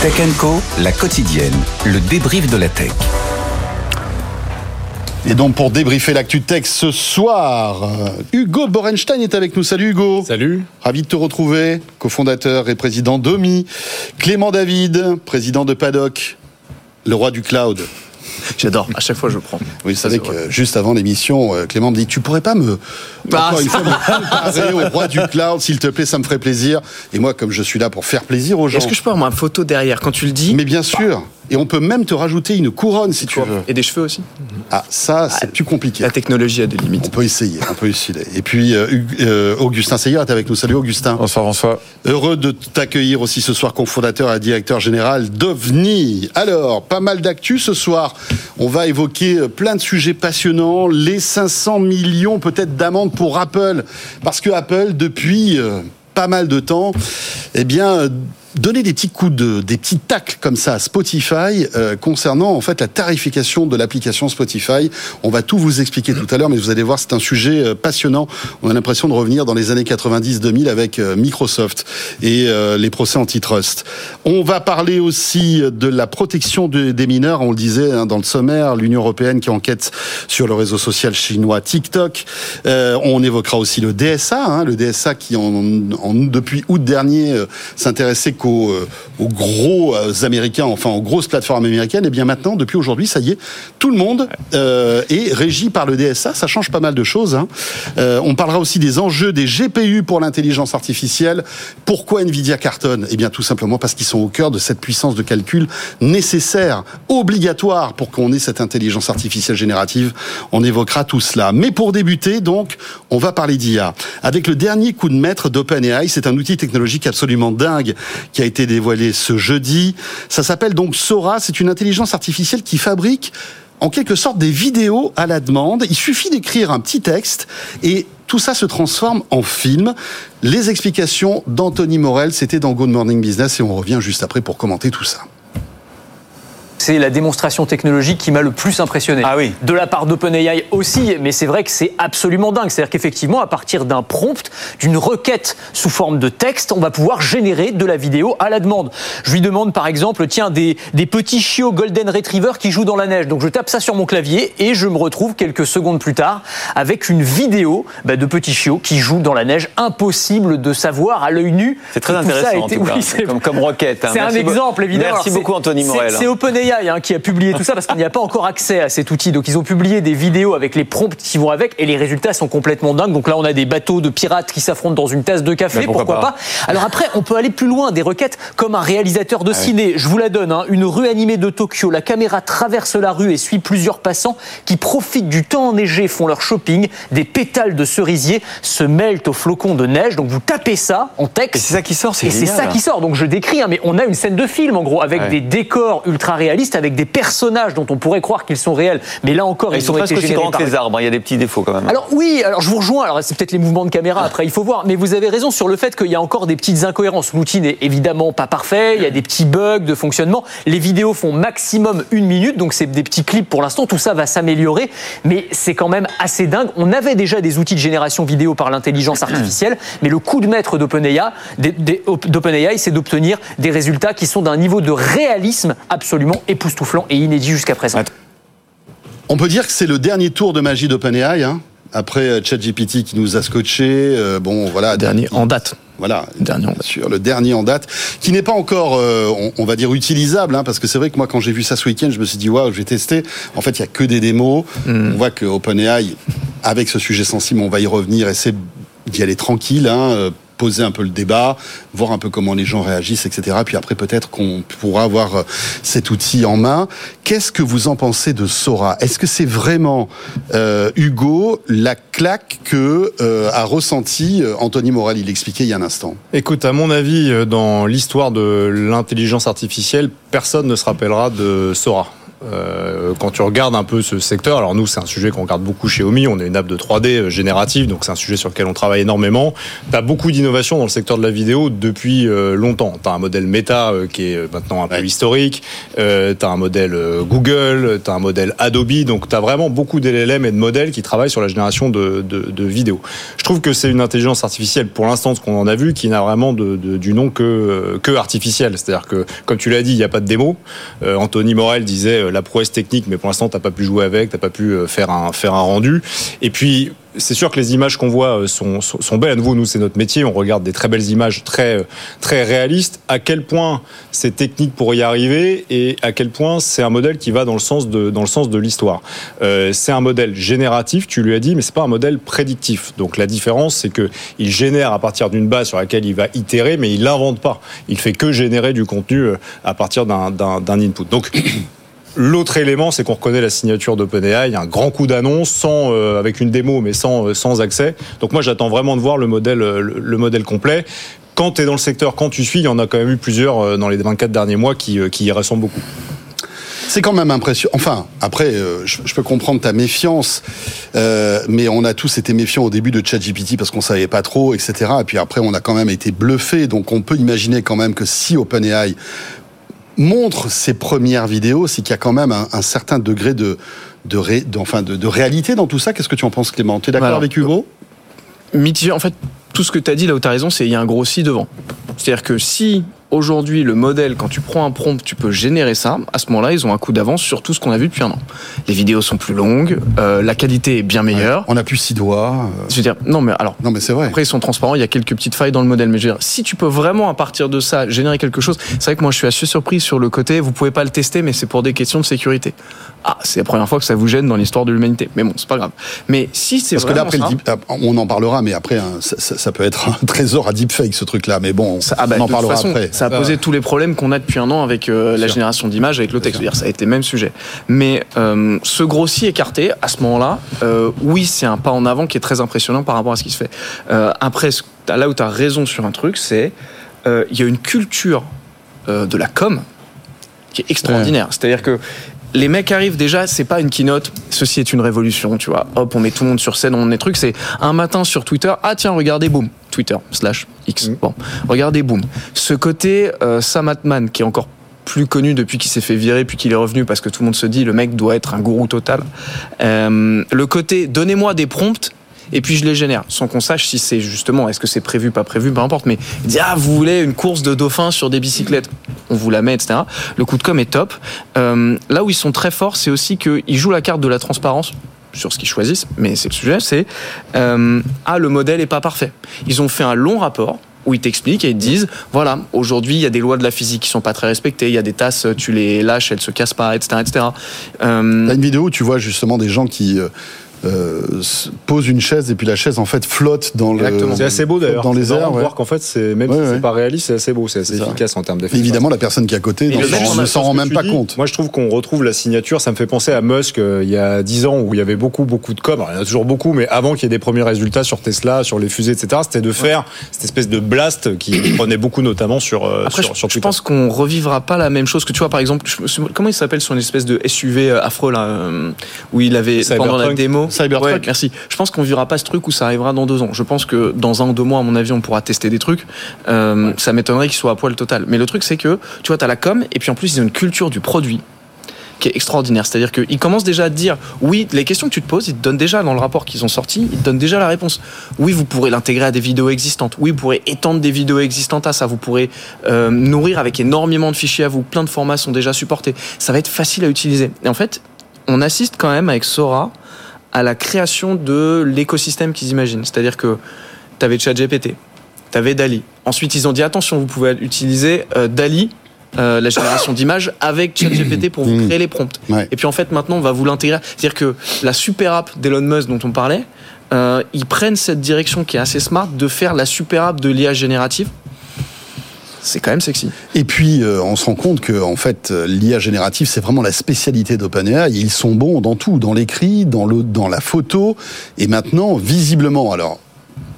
Tech Co, la quotidienne, le débrief de la tech. Et donc pour débriefer l'actu tech ce soir, euh, Hugo Borenstein est avec nous. Salut Hugo. Salut. Ravi de te retrouver, cofondateur et président d'OMI. Clément David, président de Paddock, le roi du cloud. J'adore, à chaque fois je prends. Oui, vous savez que juste avant l'émission, euh, Clément me dit Tu pourrais pas me. Bah, encore une fois, me comparer au roi du cloud, s'il te plaît, ça me ferait plaisir. Et moi, comme je suis là pour faire plaisir aux gens. Est-ce que je peux avoir ma photo derrière quand tu le dis? Mais bien sûr. Et on peut même te rajouter une couronne si tu veux. Et des cheveux aussi? Ah, ça, c'est plus compliqué. La technologie a des On limites. peut essayer, on peut essayer. Et puis, euh, euh, Augustin Seyer est avec nous. Salut Augustin. Bonsoir, bonsoir. Heureux de t'accueillir aussi ce soir, cofondateur et directeur général d'OVNI. Alors, pas mal d'actu ce soir. On va évoquer euh, plein de sujets passionnants. Les 500 millions peut-être d'amendes pour Apple. Parce que Apple, depuis euh, pas mal de temps, eh bien, donner des petits coups de, des petits tacles comme ça à Spotify euh, concernant en fait la tarification de l'application Spotify. On va tout vous expliquer tout à l'heure, mais vous allez voir, c'est un sujet euh, passionnant. On a l'impression de revenir dans les années 90-2000 avec euh, Microsoft et euh, les procès antitrust. On va parler aussi de la protection de- des mineurs. On le disait hein, dans le sommaire, l'Union européenne qui enquête sur le réseau social chinois TikTok. Euh, on évoquera aussi le DSA, hein, le DSA qui en, en- depuis août dernier s'intéressait qu'aux euh, aux gros euh, américains, enfin aux grosses plateformes américaines. Et bien maintenant, depuis aujourd'hui, ça y est, tout le monde euh, est régi par le DSA. Ça change pas mal de choses. hein. Euh, on parlera aussi des enjeux des GPU pour l'intelligence artificielle. Pourquoi Nvidia cartonne? Eh bien, tout simplement parce qu'ils sont au cœur de cette puissance de calcul nécessaire, obligatoire pour qu'on ait cette intelligence artificielle générative. On évoquera tout cela. Mais pour débuter, donc, on va parler d'IA. Avec le dernier coup de maître d'OpenAI, c'est un outil technologique absolument dingue qui a été dévoilé ce jeudi. Ça s'appelle donc Sora. C'est une intelligence artificielle qui fabrique en quelque sorte des vidéos à la demande. Il suffit d'écrire un petit texte et tout ça se transforme en film. Les explications d'Anthony Morel, c'était dans Good Morning Business et on revient juste après pour commenter tout ça. C'est la démonstration technologique qui m'a le plus impressionné. Ah oui. De la part d'OpenAI aussi, mais c'est vrai que c'est absolument dingue. C'est-à-dire qu'effectivement, à partir d'un prompt, d'une requête sous forme de texte, on va pouvoir générer de la vidéo à la demande. Je lui demande par exemple, tiens, des, des petits chiots Golden Retriever qui jouent dans la neige. Donc je tape ça sur mon clavier et je me retrouve quelques secondes plus tard avec une vidéo bah, de petits chiots qui jouent dans la neige. Impossible de savoir à l'œil nu. C'est très ça a intéressant en tout cas, Oui, comme, comme requête. hein. c'est un exemple, évidemment. Merci Alors, beaucoup Anthony Morel. C'est OpenAI hein, qui a publié tout ça parce qu'il n'y a pas encore accès à cet outil. Donc ils ont publié des vidéos avec les prompts qui vont avec et les résultats sont complètement dingues. Donc là on a des bateaux de pirates qui s'affrontent dans une tasse de café, pourquoi pourquoi, pas pas? Alors après on peut aller plus loin, des requêtes comme un réalisateur de ciné. Je vous la donne, hein. une rue animée de Tokyo. La caméra traverse la rue et suit plusieurs passants qui profitent du temps enneigé, font leur shopping. Des pétales de cerisier se mêlent aux flocons de neige. Donc vous tapez ça en texte. Et c'est ça qui sort, c'est Et c'est ça qui sort. Donc je décris, hein, mais on a une scène de film en gros avec des décors ultra réalistes, avec des personnages dont on pourrait croire qu'ils sont réels. Mais là encore, Ils sont ont presque aussi grands que les arbres, hein. il y a des petits défauts quand même. alors oui, alors je vous rejoins. Alors c'est peut-être les mouvements de caméra. Après, il faut voir. Mais vous avez raison sur le fait qu'il y a encore des petites incohérences. L'outil n'est évidemment pas parfait. Il y a des petits bugs de fonctionnement. Les vidéos font maximum une minute, donc c'est des petits clips pour l'instant. Tout ça va s'améliorer, mais c'est quand même assez dingue. On avait déjà des outils de génération vidéo par l'intelligence artificielle, mais le coup de maître d'OpenAI, d'OpenAI, c'est d'obtenir des résultats qui sont d'un niveau de réalisme absolument époustouflant et inédit jusqu'à présent. On peut dire que c'est le dernier tour de magie d'OpenAI. Hein après euh, ChatGPT qui nous a scotché, euh, bon voilà, Dernier en date. Voilà, Dernier en bien sûr, le dernier en date, qui n'est pas encore, euh, on, on va dire, utilisable, hein, parce que c'est vrai que moi, quand j'ai vu ça ce week-end, je me suis dit, waouh, je vais tester. En fait, il y a que des démos. On voit que OpenAI, avec ce sujet sensible, on va y revenir, essaie d'y aller tranquille, hein, euh, poser un peu le débat, voir un peu comment les gens réagissent, etc. Puis après, peut-être qu'on pourra avoir euh, cet outil en main. Qu'est-ce que vous en pensez de Sora? Est-ce que c'est vraiment, euh, Hugo, la claque que euh, a ressenti Anthony Morel? Il l'expliquait il y a un instant. Écoute, à mon avis, dans l'histoire de l'intelligence artificielle, personne ne se rappellera de Sora. Euh, quand tu regardes un peu ce secteur, alors nous c'est un sujet qu'on regarde beaucoup chez Omi, on est une app de 3D euh, générative, donc c'est un sujet sur lequel on travaille énormément. Tu as beaucoup d'innovations dans le secteur de la vidéo depuis euh, longtemps. Tu as un modèle Meta euh, qui est maintenant un peu historique, tu as un modèle Google, tu as un modèle Adobe, donc tu as vraiment beaucoup d'LLM et de modèles qui travaillent sur la génération de, de, de vidéos. Je trouve que c'est une intelligence artificielle pour l'instant, ce qu'on en a vu, qui n'a vraiment de, de- du nom que, que artificielle. C'est-à-dire que, comme tu l'as dit, il n'y a pas de démo. Euh, Anthony Morel disait la prouesse technique, mais pour l'instant, t'as pas pu jouer avec, t'as pas pu euh, faire un, faire un rendu. Et puis, c'est sûr que les images qu'on voit euh, sont, sont, belles. À nouveau, nous, c'est notre métier. On regarde des très belles images, très, euh, très réalistes. À quel point c'est technique pour y arriver et à quel point c'est un modèle qui va dans le sens de, dans le sens de l'histoire. Euh, c'est un modèle génératif, tu lui as dit, mais c'est pas un modèle prédictif. Donc la différence, c'est que il génère à partir d'une base sur laquelle il va itérer, mais il l'invente pas. Il fait que générer du contenu euh, à partir d'un input. Donc L'autre élément, c'est qu'on reconnaît la signature d'OpenAI, un grand coup d'annonce, sans euh, avec une démo, mais sans, euh, sans accès. Donc moi, j'attends vraiment de voir le modèle, euh, le, le modèle complet. Quand tu es dans le secteur, quand tu suis, il y en a quand même eu plusieurs dans les 24 derniers mois qui, qui y ressemblent beaucoup. C'est quand même impressionnant. Enfin, après, je, peux comprendre ta méfiance, mais on a tous été méfiants au début de ChatGPT parce qu'on savait pas trop, etc. Et puis après, on a quand même été bluffé. Donc, on peut imaginer quand même que si OpenAI montre ses premières vidéos, c'est qu'il y a quand même un, un certain degré de de, ré, de- enfin de, de réalité dans tout ça. Qu'est-ce que tu en penses, Clément? Tu es d'accord Alors, avec Hugo? Mitigé. En fait, tout ce que tu as dit là où tu as raison, c'est il y a un gros si devant. C'est-à-dire que si aujourd'hui le modèle, quand tu prends un prompt, tu peux générer ça, à ce moment-là, ils ont un coup d'avance sur tout ce qu'on a vu depuis un an. Les vidéos sont plus longues, euh, la qualité est bien meilleure. On a plus six doigts. euh, Je veux dire, non mais alors. Non, mais c'est vrai. Après, ils sont transparents, il y a quelques petites failles dans le modèle. Mais je veux dire, si tu peux vraiment, à partir de ça, générer quelque chose, c'est vrai que moi, je suis assez surpris sur le côté, vous pouvez pas le tester, mais c'est pour des questions de sécurité. Ah, c'est la première fois que ça vous gêne dans l'histoire de l'humanité. Mais bon, c'est pas grave. Mais si c'est Parce que là, après, le ça, deep- ah, on en parlera, mais après, hein, ça, ça- ça peut être un trésor à deepfake, ce truc-là. Mais bon, Ça, ah bah, on en parlera façon, après. Ça a posé tous les problèmes qu'on a depuis un an avec euh, la génération d'images, avec le texte. Dire, ça a été le même sujet. Mais euh, ce grossi écarté, à ce moment-là, euh, oui, c'est un pas en avant qui est très impressionnant par rapport à ce qui se fait. Euh, après, là où tu as raison sur un truc, c'est il y a une culture de la com qui est extraordinaire. C'est-à-dire que les mecs arrivent déjà, c'est pas une keynote, ceci est une révolution, tu vois. Hop, on met tout le monde sur scène, on est trucs, c'est un matin sur Twitter, ah tiens, regardez, boum, Twitter, slash X. Bon, regardez, boum. Ce côté euh, Sam Altman, qui est encore plus connu depuis qu'il s'est fait virer puis qu'il est revenu parce que tout le monde se dit le mec doit être un gourou total. Euh, le côté donnez-moi des prompts et puis je les génère. Sans qu'on sache si c'est justement est-ce que c'est prévu pas prévu peu importe. Mais il dit ah vous voulez une course de dauphins sur des bicyclettes. On vous la met etc le coup de com est top. Euh, là où ils sont très forts c'est aussi qu'ils jouent la carte de la transparence sur ce qu'ils choisissent. Mais c'est le sujet c'est euh, ah le modèle est pas parfait. Ils ont fait un long rapport où ils t'expliquent et ils te disent voilà aujourd'hui il y a des lois de la physique qui sont pas très respectées. Il y a des tasses tu les lâches elles se cassent pas etc etc Euh, T'as une vidéo où tu vois justement des gens qui euh, se posent une chaise et puis la chaise en fait flotte dans le. Exactement. C'est assez beau d'ailleurs. Dans les airs, ouais. voir qu'en fait, c'est même Ouais, si ouais. c'est pas réaliste, c'est assez beau, c'est assez C'est ça. efficace en termes Mais d'effets. évidemment, la personne qui est à côté le ne s'en rend même pas dis, compte. Moi, je trouve qu'on retrouve la signature. Ça me fait penser à Musk euh, il y a 10 ans où il y avait beaucoup, beaucoup de com. Alors, il y en a toujours beaucoup, mais avant qu'il y ait des premiers résultats sur Tesla, sur les fusées, etc., c'était de faire cette espèce de blast qui prenait beaucoup, notamment sur, euh, Après, sur, je, sur pense qu'on revivra pas la même chose que tu vois, par exemple, je- comment il s'appelle son espèce de SUV affreux là, où il avait pendant la démo? Cybertruck. Ouais, merci. Je pense qu'on vivra pas ce truc où ça arrivera dans deux ans. Je pense que dans un ou deux mois, à mon avis, on pourra tester des trucs. Euh, Ça m'étonnerait qu'il soit à poil total. Mais le truc, c'est que tu vois, t'as la com et puis en plus, ils ont une culture du produit qui est extraordinaire. C'est-à-dire qu'ils commencent déjà à te dire, oui, les questions que tu te poses, ils te donnent déjà dans le rapport qu'ils ont sorti, ils te donnent déjà la réponse. Oui, vous pourrez l'intégrer à des vidéos existantes. Oui, vous pourrez étendre des vidéos existantes à ça. Vous pourrez euh, nourrir avec énormément de fichiers à vous. Plein de formats sont déjà supportés. Ça va être facile à utiliser. Et en fait, on assiste quand même avec Sora à la création de l'écosystème qu'ils imaginent. C'est-à-dire que tu avais ChatGPT, tu avais Dali. Ensuite, ils ont dit attention, vous pouvez utiliser euh, Dali, euh, la génération d'images, avec ChatGPT pour vous créer les prompts. Ouais. Et puis en fait, maintenant, on va vous l'intégrer. C'est-à-dire que la super app d'Elon Musk dont on parlait, euh, ils prennent cette direction qui est assez smart de faire la super app de l'IA générative. C'est quand même sexy. Et puis, euh, on se rend compte que, en fait, l'IA générative, c'est vraiment la spécialité d'OpenAI. Ils sont bons dans tout, dans l'écrit, dans dans la photo, et maintenant, visiblement, alors.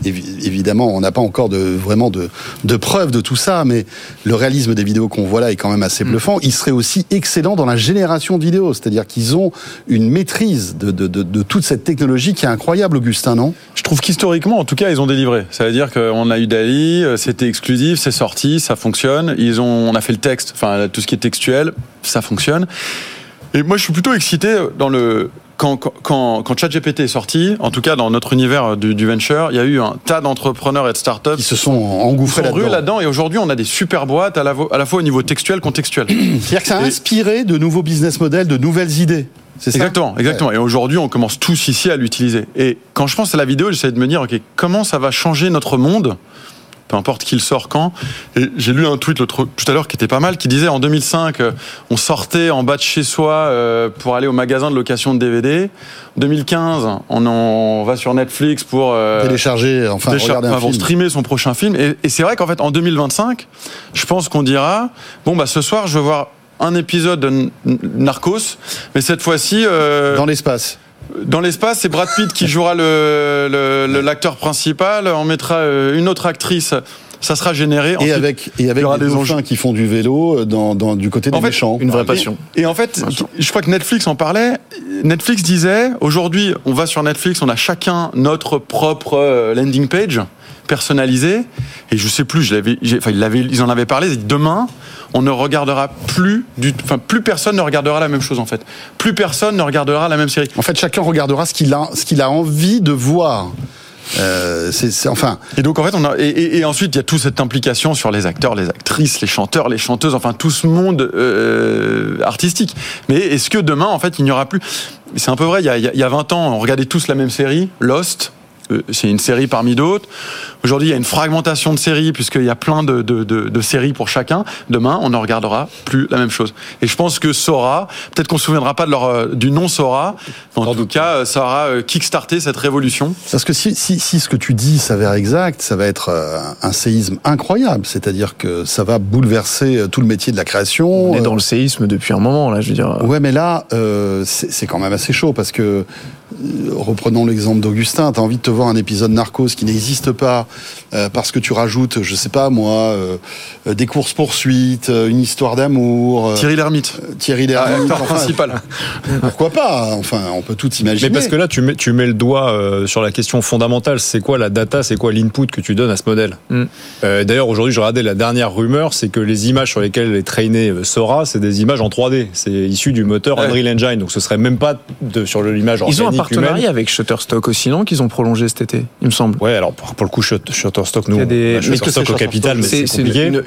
Évi- évidemment, on n'a pas encore de, vraiment de, de preuves de tout ça, mais le réalisme des vidéos qu'on voit là est quand même assez bluffant. Ils seraient aussi excellents dans la génération de vidéos, c'est-à-dire qu'ils ont une maîtrise de, de, de, de toute cette technologie qui est incroyable, Augustin, non? Je trouve qu'historiquement, en tout cas, ils ont délivré. Ça veut dire qu'on a eu Dali, euh, c'était exclusif, c'est sorti, ça fonctionne. Ils ont, on a fait le texte, enfin tout ce qui est textuel, ça fonctionne. Et moi, je suis plutôt excité dans le quand, quand, quand, quand ChatGPT est sorti, en tout cas dans notre univers du, du venture, il y a eu un tas d'entrepreneurs et de startups Qui se sont engouffrés là-dedans. là-dedans. Et aujourd'hui, on a des super boîtes à la, vo- à la fois au niveau textuel, contextuel. C'est-à-dire que ça a Et- inspiré de nouveaux business models, de nouvelles idées. C'est ça Exactement, exactement. Et aujourd'hui, on commence tous ici à l'utiliser. Et quand je pense à la vidéo, j'essaie de me dire, ok, comment ça va changer notre monde peu importe qui le sort quand. Et j'ai lu un tweet l'autre- tout à l'heure qui était pas mal, qui disait en 2005, euh, on sortait en bas de chez soi euh, pour aller au magasin de location de DVD. En 2015, on, en- on va sur Netflix pour euh, Télécharger, enfin, Téléchar- regarder un enfin, pour film. streamer son prochain film. Et, et c'est vrai qu'en fait, en 2025, je pense qu'on dira bon, bah, ce soir, je veux voir un épisode de Narcos, mais cette fois-ci. euh, Dans l'espace. Dans l'espace, c'est Brad Pitt qui jouera le- le- le- l'acteur principal. On mettra euh, une autre actrice. Ça sera généré. Et Ensuite, avec, et il avec y aura des des enjeux. qui font du vélo dans, dans, du côté des En fait, méchants. Une vraie passion. Et en fait, je crois que Netflix en parlait. Netflix disait aujourd'hui, on va sur Netflix, on a chacun notre propre euh, landing page personnalisé. Et je sais plus, je l'avais, j'ai- enfin, ils, ils en avaient parlé. ils disaient, Demain, on ne regardera plus du, enfin, plus personne ne regardera la même chose en fait. Plus personne ne regardera la même série. En fait, chacun regardera ce qu'il a, ce qu'il a envie de voir. Euh, c'est, enfin, Et donc en fait, on a et, et- et ensuite il y a toute cette implication sur les acteurs, les actrices, les chanteurs, les chanteuses, enfin tout ce monde euh, artistique. Mais est-ce que demain, en fait, il n'y aura plus? C'est un peu vrai. Il y, a, il y a 20 ans, on regardait tous la même série, Lost. Euh, C'est une série parmi d'autres. Aujourd'hui, il y a une fragmentation de séries puisqu'il y a plein de, de, de, de séries pour chacun. Demain, on ne regardera plus la même chose. Et je pense que Sora, peut-être qu'on se souviendra pas de leur, euh, du nom Sora, mais en tout cas, ça aura euh, kickstarté cette révolution. parce que si, si, si ce que tu dis s'avère exact, ça va être un séisme incroyable. C'est-à-dire que ça va bouleverser tout le métier de la création. On est dans le séisme depuis un moment, là, je veux dire. Ouais, mais là, euh, c'est quand même assez chaud parce que, reprenons l'exemple d'Augustin, tu as envie de te voir un épisode Narcos qui n'existe pas euh, parce que tu rajoutes, je sais pas moi, euh, euh, des courses-poursuites, euh, une histoire d'amour, euh, Thierry Lhermitte, Thierry Lhermitte, enfin, principal. pourquoi pas Enfin, on peut tout imaginer. Mais parce que là, tu mets, tu mets le doigt euh, sur la question fondamentale. C'est quoi la data C'est quoi l'input que tu donnes à ce modèle? Mm. Euh, D'ailleurs, aujourd'hui, je regardais la dernière rumeur, c'est que les images sur lesquelles est traîné Sora, c'est des images en 3D. C'est issu du moteur Ouais. Unreal Engine, donc ce serait même pas de, sur l'image organique Ils ont un humaine. partenariat avec Shutterstock aussi, non Qu'ils ont prolongé cet été, il me semble. Ouais, alors pour, pour le coup, Shut- Shutterstock, nous, des- on a Shutterstock au capital, mais c'est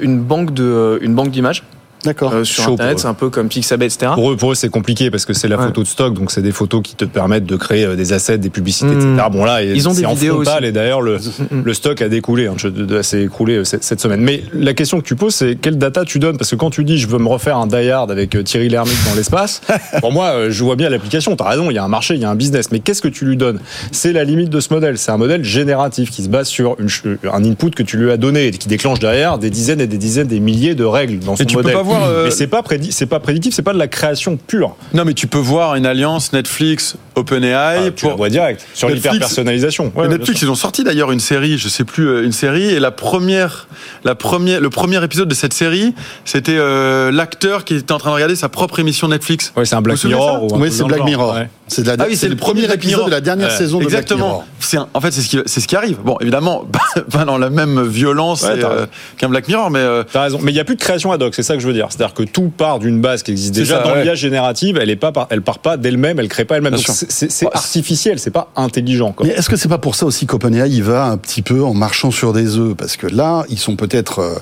une, banque de, une banque d'images. Euh, sur Chaud Internet. C'est un peu comme Pixabay, etc. Pour eux, pour eux, c'est compliqué parce que c'est la Ouais. photo de stock, donc c'est des photos qui te permettent de créer euh, des assets, des publicités, Mmh. etc. Bon là, Ils ont c'est des en vidéos frontal aussi. et d'ailleurs le, Mmh. le stock a découlé, hein, je- de- de- s'est écoulé euh, cette, cette semaine. Mais la question que tu poses, c'est quelle data tu donnes? Parce que quand tu dis je veux me refaire un Die Hard avec euh, Thierry Lhermitte dans l'espace, pour moi, je vois bien l'application. T'as raison, il y a un marché, il y a un business. Mais qu'est-ce que tu lui donnes? C'est la limite de ce modèle. C'est un modèle génératif qui se base sur une un input que tu lui as donné et qui déclenche derrière des dizaines et des dizaines, des milliers de règles dans son tu peux modèle. pas voir, euh, Mais c'est pas prédi- c'est pas prédictif, c'est pas de la création pure. Non, mais tu peux voir une alliance Netflix, OpenAI Ah, tu la pour. vois direct sur Netflix- l'hyper-personnalisation. Ouais, Et ouais, Netflix, ils ont sorti d'ailleurs une série, je sais plus, euh, une série, et la première, la première, le premier épisode de cette série, c'était euh, l'acteur qui était en train de regarder sa propre émission Netflix. Ouais, c'est un Black Mirror. ça ou un Oui, c'est Black genre. Mirror. Ouais. C'est de la- Ah oui, c'est le premier Black épisode Mirror. de la dernière Ouais, saison de Black Exactement. Mirror. C'est un- en fait, c'est ce qui, c'est ce qui arrive. Bon, évidemment, pas dans la même violence euh, qu'un Black Mirror, mais euh, T'as raison. Mais il n'y a plus de création ad hoc, c'est ça que je veux dire. C'est-à-dire que tout part d'une base qui existe déjà ça, dans ouais. l'IA générative, elle est pas, elle part pas d'elle-même, elle crée pas elle-même. C'est- artificiel, c'est pas intelligent. Quoi. Mais est-ce que c'est pas pour ça aussi qu'OpenAI y va un petit peu en marchant sur des œufs? Parce que là, ils sont peut-être euh,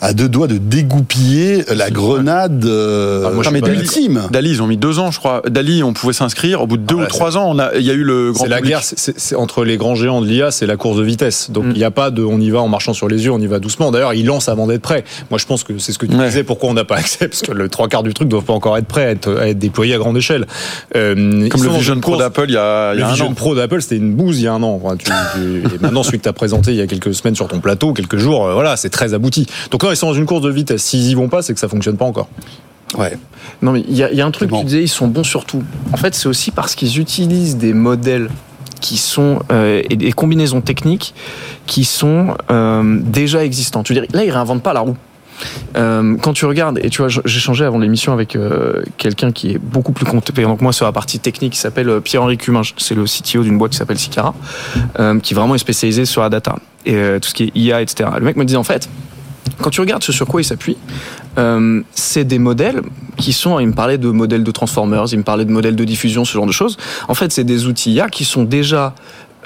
à deux doigts de dégoupiller la grenade euh, Ah, moi, mais. Dali, ils ont mis deux ans, je crois. Dali, on pouvait s'inscrire. Au bout de deux Ah, ou trois ans, on a, il y a eu le grand C'est la guerre, entre les grands géants de l'IA, c'est la course de vitesse. Donc il Mm. n'y a pas de, on y va en marchant sur les yeux, on y va doucement. D'ailleurs, ils lancent avant d'être prêts. Moi, je pense que c'est ce que tu Ouais. disais. Pourquoi on n'a pas accès? Parce que le trois quarts du truc ne doivent pas encore être prêts à être, à être déployés à grande échelle. Euh, Comme le dans Vision Pro d'Apple il y a, il y Le a un Vision an. Pro d'Apple, c'était une bouse il y a un an. Enfin, tu- tu- et maintenant, celui que tu as présenté il y a quelques semaines sur ton plateau, quelques jours, euh, voilà, c'est très abouti. Donc là, ils sont dans une course de vitesse. S'ils y vont pas, c'est que ça fonctionne pas encore. Ouais. Non, mais il y, a- il y a un truc, Bon. tu disais, ils sont bons sur tout. En fait, c'est aussi parce qu'ils utilisent des modèles qui sont euh, et des combinaisons techniques qui sont euh, déjà existantes. Je veux dire, là, ils réinventent pas la roue. Euh, quand tu regardes, et tu vois, j'ai changé avant l'émission avec euh, quelqu'un qui est beaucoup plus compétent que moi sur la partie technique, qui s'appelle euh, Pierre-Henri Cumin, c'est le CTO d'une boîte qui s'appelle Sicara, qui vraiment est spécialisé sur la data et tout ce qui est IA, etc. Le mec me disait en fait, quand tu regardes ce sur quoi il s'appuie, c'est des modèles qui sont, il me parlait de modèles de Transformers, il me parlait de modèles de diffusion, ce genre de choses. En fait, c'est des outils IA qui sont déjà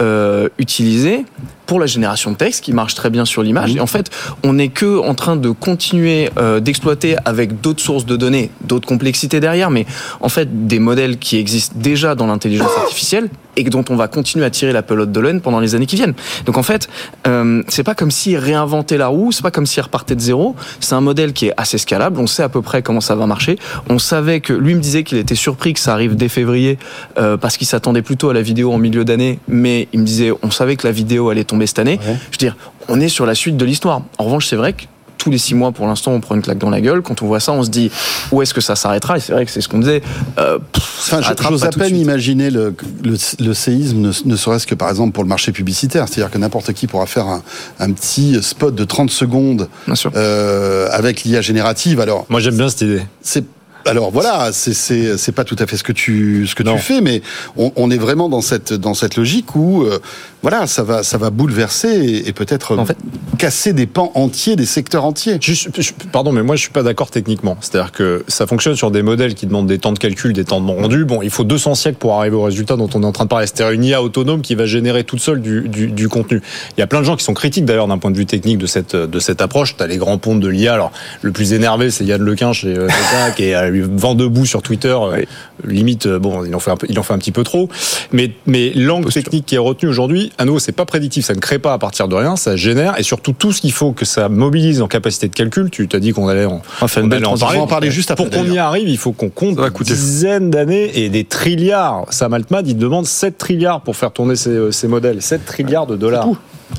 euh, utilisés pour la génération de texte qui marche très bien sur l'image. Et en fait, on n'est que en train de continuer euh, d'exploiter avec d'autres sources de données, d'autres complexités derrière, mais en fait des modèles qui existent déjà dans l'intelligence artificielle et dont on va continuer à tirer la pelote de laine pendant les années qui viennent. Donc en fait, euh, c'est pas comme s'ils réinventaient la roue, c'est pas comme s'ils repartaient de zéro. C'est un modèle qui est assez scalable. On sait à peu près comment ça va marcher. On savait que lui me disait qu'il était surpris que ça arrive dès février euh, parce qu'il s'attendait plutôt à la vidéo en milieu d'année, mais il me disait on savait que la vidéo allait tomber cette année. Je veux dire, on est sur la suite de l'histoire. En revanche, c'est vrai que tous les six mois, pour l'instant, on prend une claque dans la gueule. Quand on voit ça, on se dit où est-ce que ça s'arrêtera? Et c'est vrai que c'est ce qu'on disait. Euh, pff, Enfin, j'ose à peine imaginer le, le, le séisme, ne, ne serait-ce que par exemple pour le marché publicitaire. C'est-à-dire que n'importe qui pourra faire un, un petit spot de 30 secondes Bien sûr. euh, avec l'IA générative. Alors, Moi, j'aime bien cette idée. c'est alors voilà, c'est c'est c'est pas tout à fait ce que tu ce que Non. tu fais, mais on, on est vraiment dans cette dans cette logique où euh, voilà, ça va ça va bouleverser et, et peut-être En fait- casser des pans entiers, des secteurs entiers. Je suis- je- pardon, mais moi je suis pas d'accord techniquement. C'est-à-dire que ça fonctionne sur des modèles qui demandent des temps de calcul, des temps de rendu. Bon, il faut 200 siècles pour arriver au résultat dont on est en train de parler. C'est-à-dire une IA autonome qui va générer toute seule du, du, du contenu. Il y a plein de gens qui sont critiques d'ailleurs d'un point de vue technique de cette de cette approche. T'as les grands pontes de l'IA. Alors le plus énervé, c'est Yann Lequin chez euh, Meta, qui est à lui vent debout sur Twitter. euh, Limite, euh, bon, il en fait un il en fait un petit peu trop. Mais mais l'angle technique qui est retenu aujourd'hui, à nouveau, c'est pas prédictif. Ça ne crée pas à partir de rien. Ça génère et surtout tout ce qu'il faut que ça mobilise en capacité de calcul. Tu t'as dit qu'on allait en, On va faire une on belle allait en transition. parler. En parler juste après, Pour qu'on y arrive, il faut qu'on compte coûter. dizaines d'années et des trilliards. Sam Altman, il demande 7 trilliards pour faire tourner ces, ces modèles. 7 trilliards de dollars.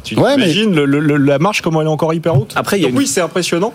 Tu Ouais, mais- imagines le- le- la marche comment elle est encore hyper haute Après, Donc une- oui, c'est impressionnant.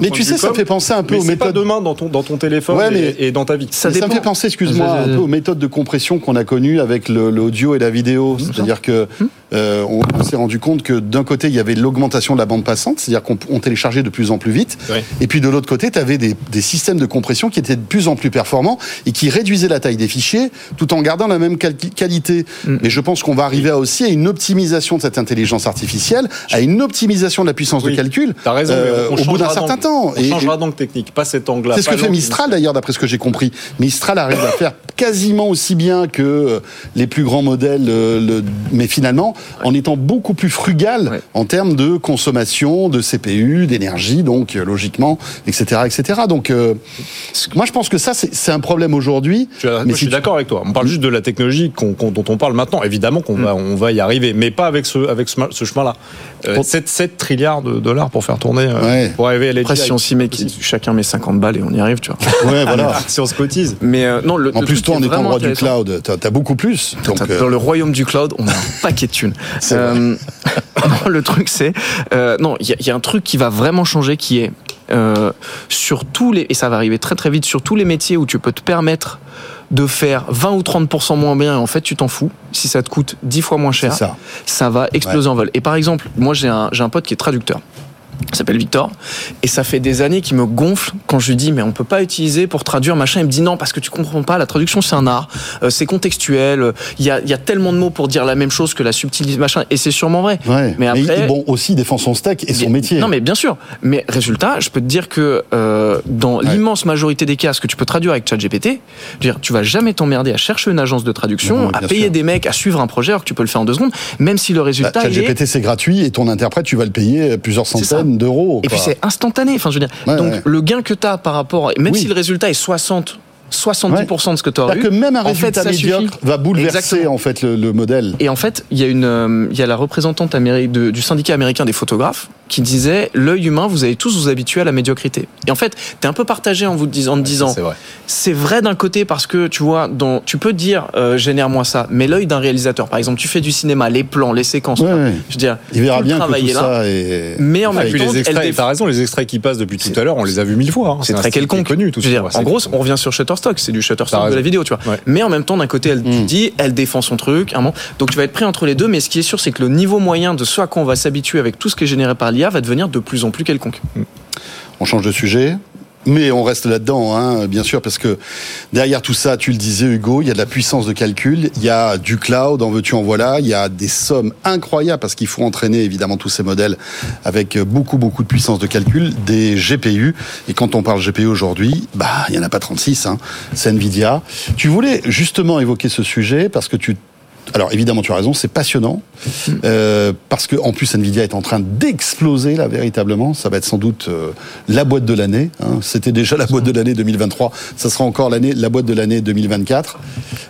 Mais tu sais, ça com, me fait penser un peu mais aux c'est pas méthodes. demain dans ton dans ton téléphone Ouais, mais- et, et dans ta vie. Ça Mais ça me fait penser, excuse-moi, un peu aux méthodes de compression qu'on a connues avec le- l'audio et la vidéo. C'est-à-dire que euh, on, on s'est rendu compte que d'un côté, il y avait l'augmentation de la bande passante, c'est-à-dire qu'on on téléchargeait de plus en plus vite. Et puis de l'autre côté, tu avais des, des systèmes de compression qui étaient de plus en plus performants et qui réduisaient la taille des fichiers tout en gardant la même quali- qualité. Mm. Mais je pense qu'on va arriver à aussi à une optimisation de cette intelligence artificielle, à une optimisation de la puissance Oui. de calcul T'as raison. mais euh, on au bout d'un certain temps. On Et- changera d'angle technique, pas cet angle-là. c'est ce que fait Mistral d'ailleurs, d'après ce que j'ai compris. Mistral arrive à faire quasiment aussi bien que euh, les plus grands modèles, euh, le- mais finalement en étant beaucoup plus frugal Ouais. en termes de consommation, de CPU, d'énergie, donc euh, logiquement, etc., etc. Donc, euh, moi je pense que ça c'est un problème aujourd'hui. Je suis, moi, Mais je si suis tu- d'accord avec toi. On parle juste de la technologie qu'on- qu'on- dont on parle maintenant. Évidemment qu'on va, on va y arriver, mais pas avec ce, avec ce, chemin-là. Euh, 7, 7 trilliards de dollars pour faire tourner, euh, Ouais. pour arriver à l'AGI. Après, si on s'y met, chacun met 50 balles et on y arrive, tu vois. Ouais, voilà. Si on se cotise. Mais euh, non, le, En le plus, toi, en est étant vraiment roi du cloud, t'as as beaucoup plus. Donc, euh, Dans le royaume du cloud, on a un paquet de Euh, non, le truc, c'est. euh, non, il y, a- il y a un truc qui va vraiment changer qui est. euh, sur tous les. Et ça va arriver très très vite, sur tous les métiers où tu peux te permettre de faire 20 ou 30% moins bien et en fait tu t'en fous si ça te coûte 10 fois moins cher ça. ça va exploser en vol. Et par exemple, moi j'ai un, j'ai un pote qui est traducteur. Il s'appelle Victor. Et ça fait des années qu'il me gonfle quand je lui dis mais on peut pas utiliser pour traduire machin. Il me dit non parce que tu comprends pas. La traduction c'est un art. Euh, c'est contextuel. euh, Il y y a tellement de mots pour dire la même chose que la subtilité machin. Et c'est sûrement vrai. Ouais. Mais Mais, après- bon, aussi défend son steak et son métier. Non, mais bien sûr. Mais résultat, je peux te dire que euh, dans Ouais. l'immense majorité des cas, ce que tu peux traduire avec ChatGPT, dire, tu vas jamais t'emmerder à chercher une agence de traduction, Non, à payer sûr. des mecs, à suivre un projet, alors que tu peux le faire en deux secondes, même si le Bah, résultat est ChatGPT c'est gratuit et ton interprète tu vas le payer plusieurs C'est d'euros. Et puis c'est instantané. Enfin, je veux dire, Ouais, donc ouais. le gain que tu as par rapport, même Oui. si le résultat est 60, 70% de ce que tu aurais eu, que même un fait, résultat ça médiocre va bouleverser Exactement. en fait le, le modèle. Et en fait, il y a une, euh, il y a la représentante améri- de- du syndicat américain des photographes qui disait l'œil humain, vous allez tous vous habituer à la médiocrité. Et en fait, t'es un peu partagé en vous disant, en te disant, C'est vrai. c'est vrai d'un côté parce que tu vois, dans, tu peux dire euh, génère-moi ça, mais l'œil d'un réalisateur, par exemple, tu fais du cinéma, les plans, les séquences, Ouais, ouais. je veux dire, Il verra bien que tout travailler là. ça est. Mais en Et même puis temps, les extraits, t'as raison, les extraits qui passent depuis tout à l'heure, on les a vus mille fois. hein. c'est très quelconque. connu, tout Je veux dire, en gros, on revient sur Shutterstock, c'est du Shutterstock de la vidéo, tu vois. Ouais. Mais en même temps, d'un côté, elle te Mm. dit, elle défend son truc, un moment. donc tu vas être pris entre les deux. Mais ce qui est sûr, c'est que le niveau moyen de ce à quoi on va s'habituer avec tout ce qui est généré par l'IA va devenir de plus en plus quelconque. On change de sujet. Mais on reste là-dedans, hein, bien sûr, parce que derrière tout ça, tu le disais Hugo, il y a de la puissance de calcul, il y a du cloud, en veux-tu en voilà, il y a des sommes incroyables parce qu'il faut entraîner évidemment tous ces modèles avec beaucoup beaucoup de puissance de calcul, des GPU. Et quand on parle GPU aujourd'hui, bah il y en a pas 36, hein, c'est Nvidia. Tu voulais justement évoquer ce sujet parce que tu alors évidemment, tu as raison, c'est passionnant euh, parce que en plus Nvidia est en train d'exploser là véritablement. Ça va être sans doute euh, la boîte de l'année. hein. C'était déjà la boîte de l'année 2023. Ça sera encore l'année, la boîte de l'année 2024.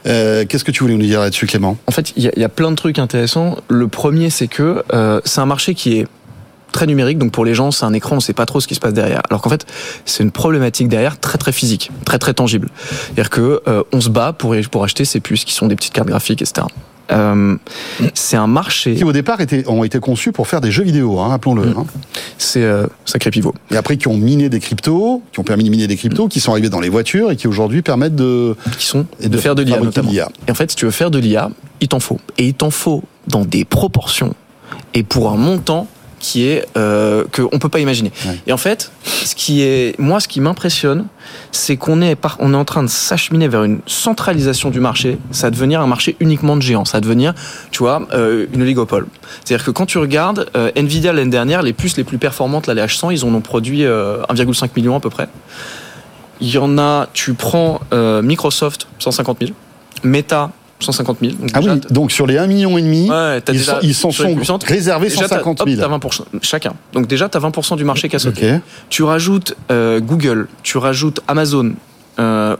Euh, Qu'est-ce que tu voulais nous dire là-dessus, Clément? En fait, il y, a- il y a plein de trucs intéressants. Le premier, c'est que euh, c'est un marché qui est très numérique, donc pour les gens, c'est un écran, on sait pas trop ce qui se passe derrière. Alors qu'en fait, c'est une problématique derrière très très physique, très très tangible. C'est-à-dire que euh, on se bat pour pour acheter ces puces qui sont des petites cartes graphiques, etc. Euh, c'est un marché, Qui au départ ont été conçus pour faire des jeux vidéo, hein, rappelons-le. hein. c'est euh, sacré pivot. Et après, qui ont miné des cryptos, qui ont permis de miner des cryptos, qui sont arrivés dans les voitures et qui aujourd'hui permettent de qui sont Et de, de faire de l'IA. Et en fait, si tu veux faire de l'IA, il t'en faut. Et il t'en faut dans des proportions et pour un montant qui est euh, que on peut pas imaginer. Ouais. Et en fait, ce qui est moi, ce qui m'impressionne, c'est qu'on est par, on est en train de s'acheminer vers une centralisation du marché. Ça va devenir un marché uniquement de géants. Ça va devenir, tu vois, euh, une oligopole. C'est-à-dire que quand tu regardes euh, Nvidia l'année dernière, les puces les plus performantes, là, les H100, ils en ont produit euh, 1,5 million à peu près. Il y en a, tu prends euh, Microsoft 150 000, Meta 150 000. Donc Ah déjà, oui, donc sur les 1,5 million, et demi, Ouais, t'as ils, déjà- sont, ils s'en sont réservés déjà, t'as- 150 hop, 000. t'as 20% chacun. Donc déjà, tu as 20% du marché qui a sauté. Tu rajoutes euh, Google, tu rajoutes Amazon. Euh,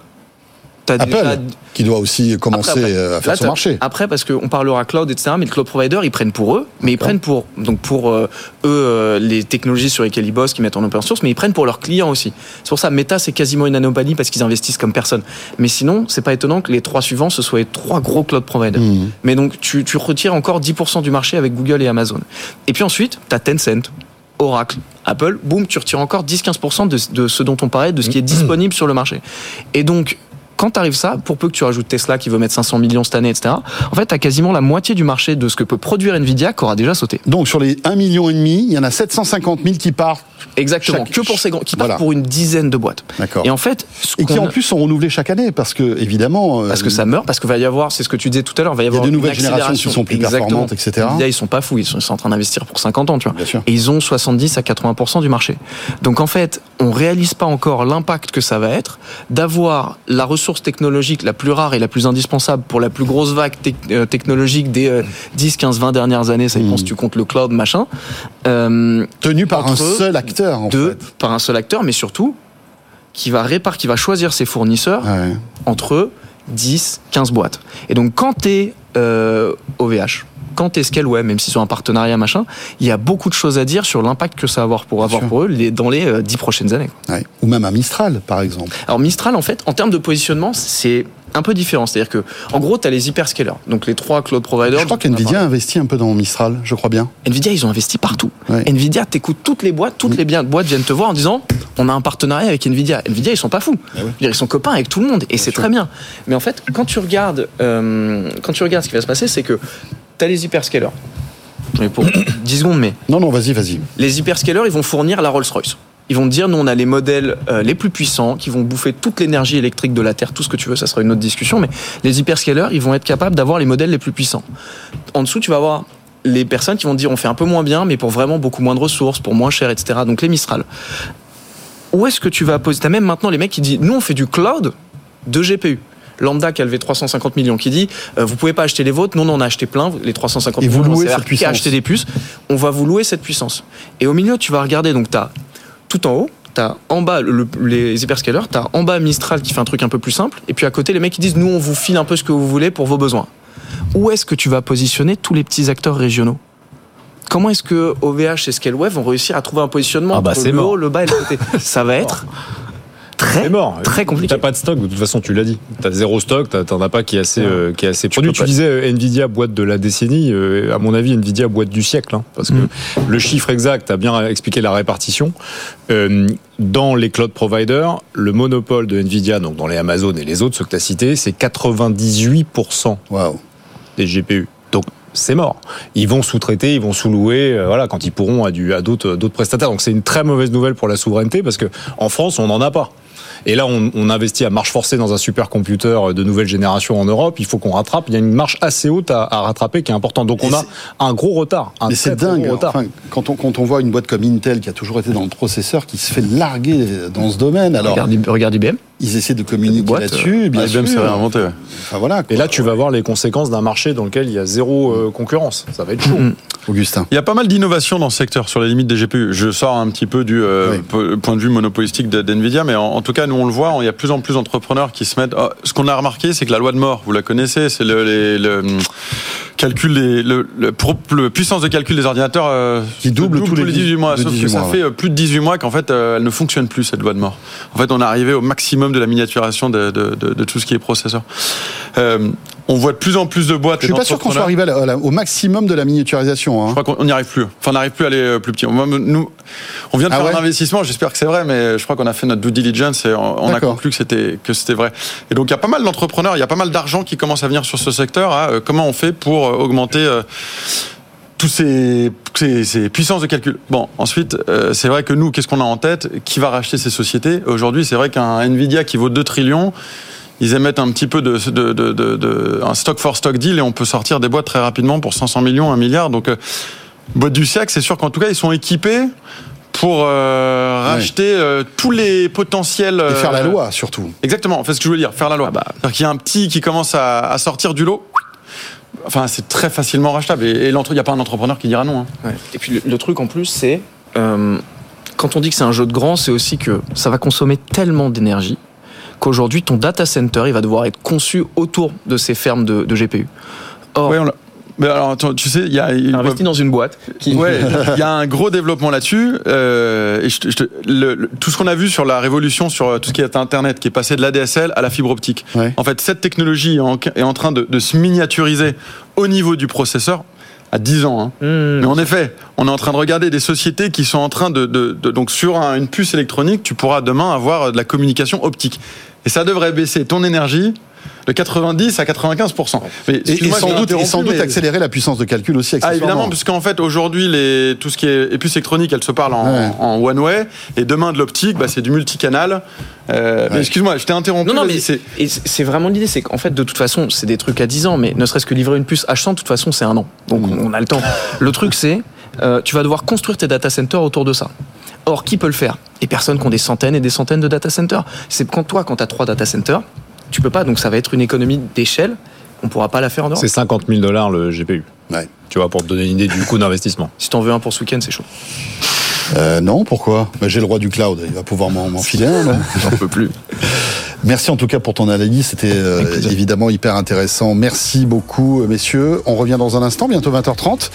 t'as Apple, déjà- qui doit aussi commencer Après, après. euh, à faire Là, son marché. Après, parce qu'on parlera cloud, etc. Mais le cloud provider, ils prennent pour eux, mais ils prennent pour donc pour euh, eux euh, les technologies sur lesquelles ils bossent, qu'ils mettent en open source, mais ils prennent pour leurs clients aussi. C'est pour ça, Meta, c'est quasiment une anomalie parce qu'ils investissent comme personne. Mais sinon, c'est pas étonnant que les trois suivants ce soient les trois gros cloud providers. Mhm. Mais donc, tu, tu retires encore 10% du marché avec Google et Amazon. Et puis ensuite, tu as Tencent, Oracle, Apple, boum, tu retires encore 10-15% de, de ce dont on parlait, de ce qui est disponible sur le marché. Et donc, quand tu arrives ça, pour peu que tu rajoutes Tesla qui veut mettre 500 millions cette année, etc., en fait, tu as quasiment la moitié du marché de ce que peut produire Nvidia qui aura déjà sauté. Donc sur les 1,5 million, il y en a 750 000 qui partent. Exactement. Chaque- que pour ces grands, qui partent Voilà. pour une dizaine de boîtes. D'accord. Et en fait, Et qui en plus sont renouvelés chaque année parce que évidemment. euh, Parce que ça meurt, parce que va y avoir, c'est ce que tu disais tout à l'heure, va y y a avoir de une nouvelles générations qui sont plus Exactement. performantes, etc. Nvidia, ils sont pas fous, ils sont, ils sont en train d'investir pour 50 ans, tu vois. Bien sûr. Et ils ont 70 à 80% du marché. Donc en fait, on réalise pas encore l'impact que ça va être d'avoir la ressource technologique la plus rare et la plus indispensable pour la plus grosse vague tec- euh, technologique des euh, 10, 15, 20 dernières années, ça dépend Mm. si tu comptes le cloud, machin. Euh, Tenu par un seul acteur en de, fait. par un seul acteur, mais surtout qui va répar, qui va choisir ses fournisseurs Ouais. entre 10, 15 boîtes. Et donc, quand tu es OVH, quand tu es Scaleway, même s'ils sont un partenariat, machin, il y a beaucoup de choses à dire sur l'impact que ça va avoir pour, avoir pour eux les- dans les euh, 10 prochaines années. Ouais. Ou même un Mistral, par exemple. Alors, Mistral, en fait, en termes de positionnement, c'est un peu différent. C'est-à-dire que, en gros, tu as les hyperscalers, donc les trois cloud providers. Je crois qu'NVIDIA investit un peu dans Mistral, je crois bien. Nvidia, ils ont investi partout. Ouais. Mm. Nvidia, t'écoutes toutes les boîtes, toutes les bien- boîtes viennent te voir en disant on a un partenariat avec Nvidia. Nvidia, ils sont pas fous. Ah ouais. Ils sont copains avec tout le monde et c'est très bien. Mais en fait, quand tu regardes, euh, quand tu regardes ce qui va se passer, c'est que tu as les hyperscalers. Ai pour 10 secondes, mais Non, non, vas-y, vas-y. les hyperscalers, ils vont fournir la Rolls-Royce. Ils vont te dire, nous, on a les modèles euh, les plus puissants qui vont bouffer toute l'énergie électrique de la Terre, tout ce que tu veux, ça sera une autre discussion, mais les hyperscalers, ils vont être capables d'avoir les modèles les plus puissants. En dessous, tu vas avoir les personnes qui vont te dire, on fait un peu moins bien, mais pour vraiment beaucoup moins de ressources, pour moins cher, etc. Donc les Mistral. Où est-ce que tu vas poser T'as même maintenant les mecs qui disent, nous, on fait du cloud de GPU. Lambda qui a levé 350 millions qui dit euh, vous pouvez pas acheter les vôtres, nous on en a acheté plein, les 350 Et vous millions, louez ça cette puissance. qu'à acheter des puces, on va vous louer cette puissance. Et au milieu, tu vas regarder, donc tu as tout en haut, tu as en bas le- les hyperscalers, tu as en bas Mistral qui fait un truc un peu plus simple, et puis à côté les mecs qui disent nous on vous file un peu ce que vous voulez pour vos besoins. Où est-ce que tu vas positionner tous les petits acteurs régionaux? Comment est-ce que OVH et Scalewave vont réussir à trouver un positionnement Ah bah, entre c'est le mort. haut, le bas et le côté? Ça va être très, C'est mort. très compliqué. T'as pas de stock, de toute façon, tu l'as dit. T'as zéro stock, t'as- t'en as pas qui est assez, euh, qui est assez Tu produit. Tu disais euh, Nvidia boîte de la décennie. euh, à mon avis, Nvidia boîte du siècle. hein, parce que Mm. le chiffre exact a bien expliqué la répartition. Euh, dans les cloud providers, le monopole de Nvidia, donc dans les Amazon et les autres, ceux que tu as cités, c'est 98% Waouh. des GPU. Donc c'est mort. Ils vont sous-traiter, ils vont sous-louer, euh, voilà, quand ils pourront à, du, à d'autres, d'autres prestataires. Donc c'est une très mauvaise nouvelle pour la souveraineté parce que en France, on n'en a pas. Et là, on, on investit à marche forcée dans un supercomputer de nouvelle génération en Europe. Il faut qu'on rattrape. Il y a une marche assez haute à, à rattraper qui est importante. Donc Et on a un gros retard. Un Mais c'est dingue. gros retard. Enfin, quand, on, quand on voit une boîte comme Intel qui a toujours été dans le processeur, qui se fait larguer dans ce domaine, alors Regarde, regarde IBM. Ils essaient de communiquer là-dessus. Bien IBM sûr. s'est réinventé. ouais. Enfin voilà. Et là, tu vas voir les conséquences d'un marché dans lequel il y a zéro euh, concurrence. Ça va être chaud. Mm. Augustin. Il y a pas mal d'innovations dans ce secteur sur les limites des GPU. Je sors un petit peu du euh, Oui. point de vue monopolistique d'NVIDIA, mais en, en tout cas, nous on le voit, il y a de plus en plus d'entrepreneurs qui se mettent... oh, ce qu'on a remarqué, c'est que la loi de mort, vous la connaissez, c'est le, les- le, hum, calcul des, le, le, pro- le puissance de calcul des ordinateurs euh, Qui double tous les 18 mois. de Sauf 18 que ça fait euh, plus de 18 mois qu'en fait, euh, elle ne fonctionne plus, cette loi de mort. En fait, on est arrivé au maximum de la miniaturation de, de, de, de tout ce qui est processeur. Euh, on voit de plus en plus de boîtes. Je suis pas sûr qu'on soit arrivé à la- au maximum de la miniaturisation. hein. Je crois qu'on n'y arrive plus. Enfin, on n'arrive plus à aller euh, plus petit. Moi, Nous, on vient de Ah faire ouais un investissement. J'espère que c'est vrai, mais je crois qu'on a fait notre due diligence et on, on a conclu que c'était que c'était vrai. Et donc, il y a pas mal d'entrepreneurs, il y a pas mal d'argent qui commence à venir sur ce secteur. à, euh, comment on fait pour augmenter euh, tous ces, ces, ces puissances de calcul. Bon, ensuite, euh, c'est vrai que nous, qu'est-ce qu'on a en tête? Qui va racheter ces sociétés? Aujourd'hui, c'est vrai qu'un Nvidia qui vaut 2 trillions, ils émettent un petit peu de, de, de, de- de- un stock for stock deal et on peut sortir des boîtes très rapidement pour 500 millions, 1 milliard. Donc, euh, boîte du siècle, c'est sûr qu'en tout cas, ils sont équipés pour euh, Ouais. racheter euh, tous les potentiels. Et faire la loi surtout. Exactement, en fait, ce que je veux dire, faire la loi. C'est-à-dire qu'il y a un petit qui commence à, à sortir du lot. Enfin, c'est très facilement rachetable. Et, il n'y a pas un entrepreneur qui dira non. hein. Ouais. Et puis le, le truc en plus, c'est euh, quand on dit que c'est un jeu de grand, c'est aussi que ça va consommer tellement d'énergie qu'aujourd'hui ton data center il va devoir être conçu autour de ces fermes de, de GPU. Or, Ouais, on l'a- mais alors, tu sais, il y a. investi dans une boîte qui Ouais, il y a un gros développement là-dessus. euh, et je te- je te- le- le- tout ce qu'on a vu sur la révolution, sur euh, tout ce qui est Internet, qui est passé de l'ADSL à la fibre optique. Ouais. En fait, cette technologie est en, est en train de, de se miniaturiser au niveau du processeur à 10 ans. hein. Hmm. Mais en effet, on est en train de regarder des sociétés qui sont en train de, de- de- donc sur un- une puce électronique, tu pourras demain avoir euh, de la communication optique. Et ça devrait baisser ton énergie de 90 à 95 Mais Et, sans doute, et sans interrompu, doute mais- accélérer la puissance de calcul aussi. ah évidemment, puisqu'en fait aujourd'hui les tout ce qui est et puce électronique, elle se parle en, Ouais. en one way, et demain de l'optique, bah, c'est du multicanal. Euh, Ouais. excuse-moi, je t'ai interrompu. Non, non, mais c'est et c'est c'est vraiment l'idée, c'est qu'en fait, de toute façon, c'est des trucs à 10 ans, mais ne serait-ce que livrer une puce H100, de toute façon, c'est un an. Donc, on a le temps. Le truc, c'est, euh, tu vas devoir construire tes data centers autour de ça. Or, qui peut le faire? Des personnes qui ont des centaines et des centaines de data centers. C'est quand toi, quand tu as trois data centers, tu peux pas, donc ça va être une économie d'échelle. On pourra pas la faire en Europe. C'est 50 000 dollars le GPU. Ouais. Tu vois, pour te donner une idée du coût d'investissement. Si t'en veux un pour ce week-end, c'est chaud. Euh, non, pourquoi? Bah, J'ai le roi du cloud, il va pouvoir m'en m'en filer un. non? J'en peux plus. Merci en tout cas pour ton analyse, c'était euh, évidemment hyper intéressant. Merci beaucoup euh, messieurs. On revient dans un instant, bientôt 20h30.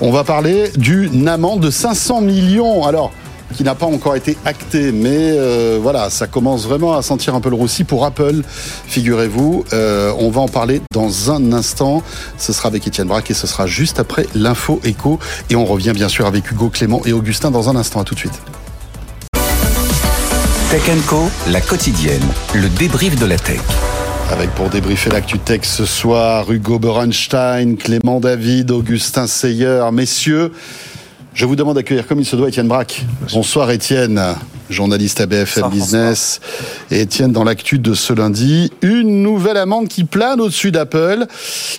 On va parler d'une amende de 500 millions. Alors qui n'a pas encore été acté, mais euh, voilà, ça commence vraiment à sentir un peu le roussi pour Apple, figurez-vous. Euh, on va en parler dans un instant. Ce sera avec Étienne Braque et ce sera juste après l'info écho. Et on revient bien sûr avec Hugo Clément et Augustin dans un instant. À tout de suite. Tech Co, la quotidienne, le débrief de la tech. Avec pour débriefer l'actu tech ce soir, Hugo Berenstein, Clément David, Augustin Seyer. Messieurs, je vous demande d'accueillir comme il se doit Étienne Braque. Bonsoir Étienne, journaliste à BFM Business. Et Étienne, dans l'actu de ce lundi, une nouvelle amende qui plane au-dessus d'Apple,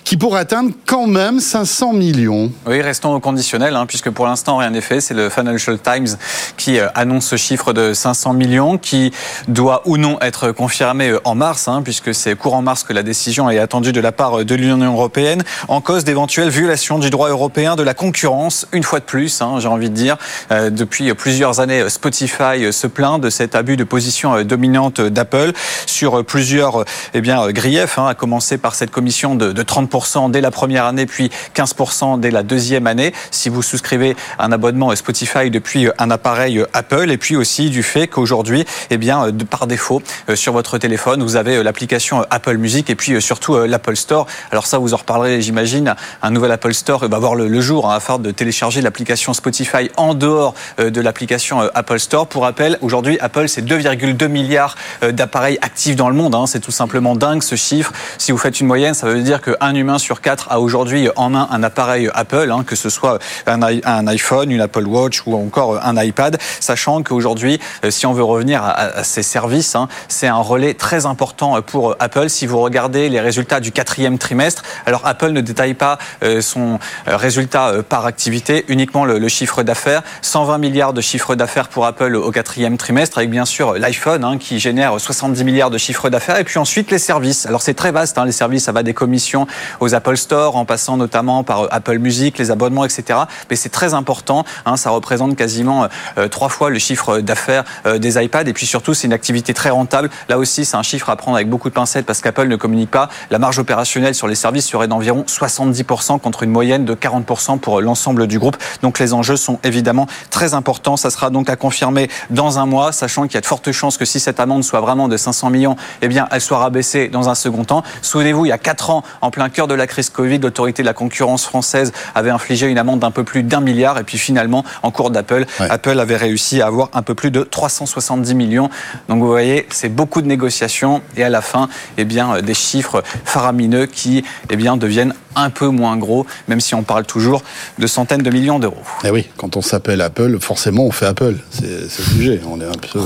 qui pourrait atteindre quand même 500 millions. Oui, restons au conditionnel, hein, puisque pour l'instant rien n'est fait. C'est le Financial Times qui euh, annonce ce chiffre de 500 millions, qui doit ou non être confirmé euh, en mars, hein, puisque c'est courant mars que la décision est attendue de la part euh, de l'Union européenne, en cause d'éventuelles violations du droit européen de la concurrence, une fois de plus, hein, j'ai envie de dire. Euh, depuis plusieurs années, Spotify se plaint de cet abus de position euh, dominante d'Apple sur euh, plusieurs eh bien, euh, griefs, hein, à commencer par cette commission de, de 30% dès la première année, puis 15% dès la deuxième année, si vous souscrivez un abonnement Spotify depuis un appareil Apple, et puis aussi du fait qu'aujourd'hui, eh bien, par défaut, euh, sur votre téléphone, vous avez euh, l'application Apple Music et puis euh, surtout euh, l'Apple Store. Alors ça, vous en reparlerez, j'imagine. Un nouvel Apple Store euh, va voir le, jour hein, afin de télécharger l'application Spotify en dehors euh, de l'application euh, Apple Store. Pour rappel, aujourd'hui, Apple, c'est 2,2 milliards euh, d'appareils actifs dans le monde. hein. C'est tout simplement dingue ce chiffre. Si vous faites une moyenne, ça veut dire qu'un humain sur quatre a aujourd'hui en main un appareil Apple, hein, que ce soit un, iPhone, une Apple Watch ou encore un iPad, sachant qu'aujourd'hui, euh, si on veut revenir à, à ces services, hein, c'est un relais très important euh, pour Apple. Si vous regardez les résultats du quatrième trimestre, alors Apple ne détaille pas euh, son euh, résultat euh, par activité, uniquement le, le chiffre d'affaires. 120 milliards de chiffre d'affaires pour Apple au quatrième trimestre, avec bien sûr l'iPhone hein, qui génère 70 milliards de chiffre d'affaires, et puis ensuite les services. Alors c'est très vaste, hein, les services, ça va des commissions aux Apple Store, en passant notamment par euh, Apple Music, les abonnements, etc. Mais c'est très important, hein, ça représente quasiment euh, trois fois le chiffre d'affaires euh, des iPads, et puis surtout c'est une activité très rentable. Là aussi, c'est un chiffre à prendre avec beaucoup de pincettes parce qu'Apple ne communique pas. La marge opérationnelle sur les services serait d'environ 70% contre une moyenne de 40% pour l'ensemble du groupe. Donc les enjeux sont évidemment très importants. Ça sera donc à confirmer dans un mois, sachant qu'il y a de fortes chances que si cette amende soit vraiment de 500 millions, eh bien, elle soit rabaissée dans un second temps. Souvenez-vous, il y a quatre ans, en plein cœur de la crise Covid, l'autorité de la concurrence française avait infligé une amende d'un peu plus d'un milliard. Et puis finalement, en cours d'Apple, Ouais. Apple avait réussi à avoir un peu plus de 370 millions. Donc vous voyez, c'est beaucoup de négociations et à la fin, eh bien, euh, des chiffres faramineux qui, eh bien, deviennent un peu moins gros, même si on parle toujours de centaines de millions d'euros. Eh oui, quand on s'appelle Apple, forcément on fait Apple. C'est c'est obligé, on est un peu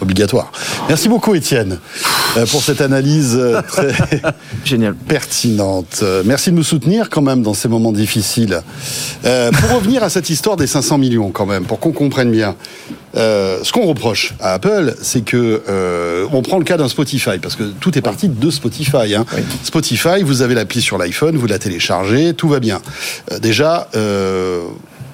obligatoire. Merci beaucoup Étienne euh, pour cette analyse euh, très Génial. pertinente. Euh, Merci de nous soutenir quand même dans ces moments difficiles. Euh, pour revenir à cette histoire des 500 millions quand même, pour qu'on comprenne bien, euh, ce qu'on reproche à Apple, c'est que euh, on prend le cas d'un Spotify parce que tout est parti de Spotify. hein. Spotify, vous avez l'appli sur l'iPhone, vous la téléchargez, tout va bien. Déjà.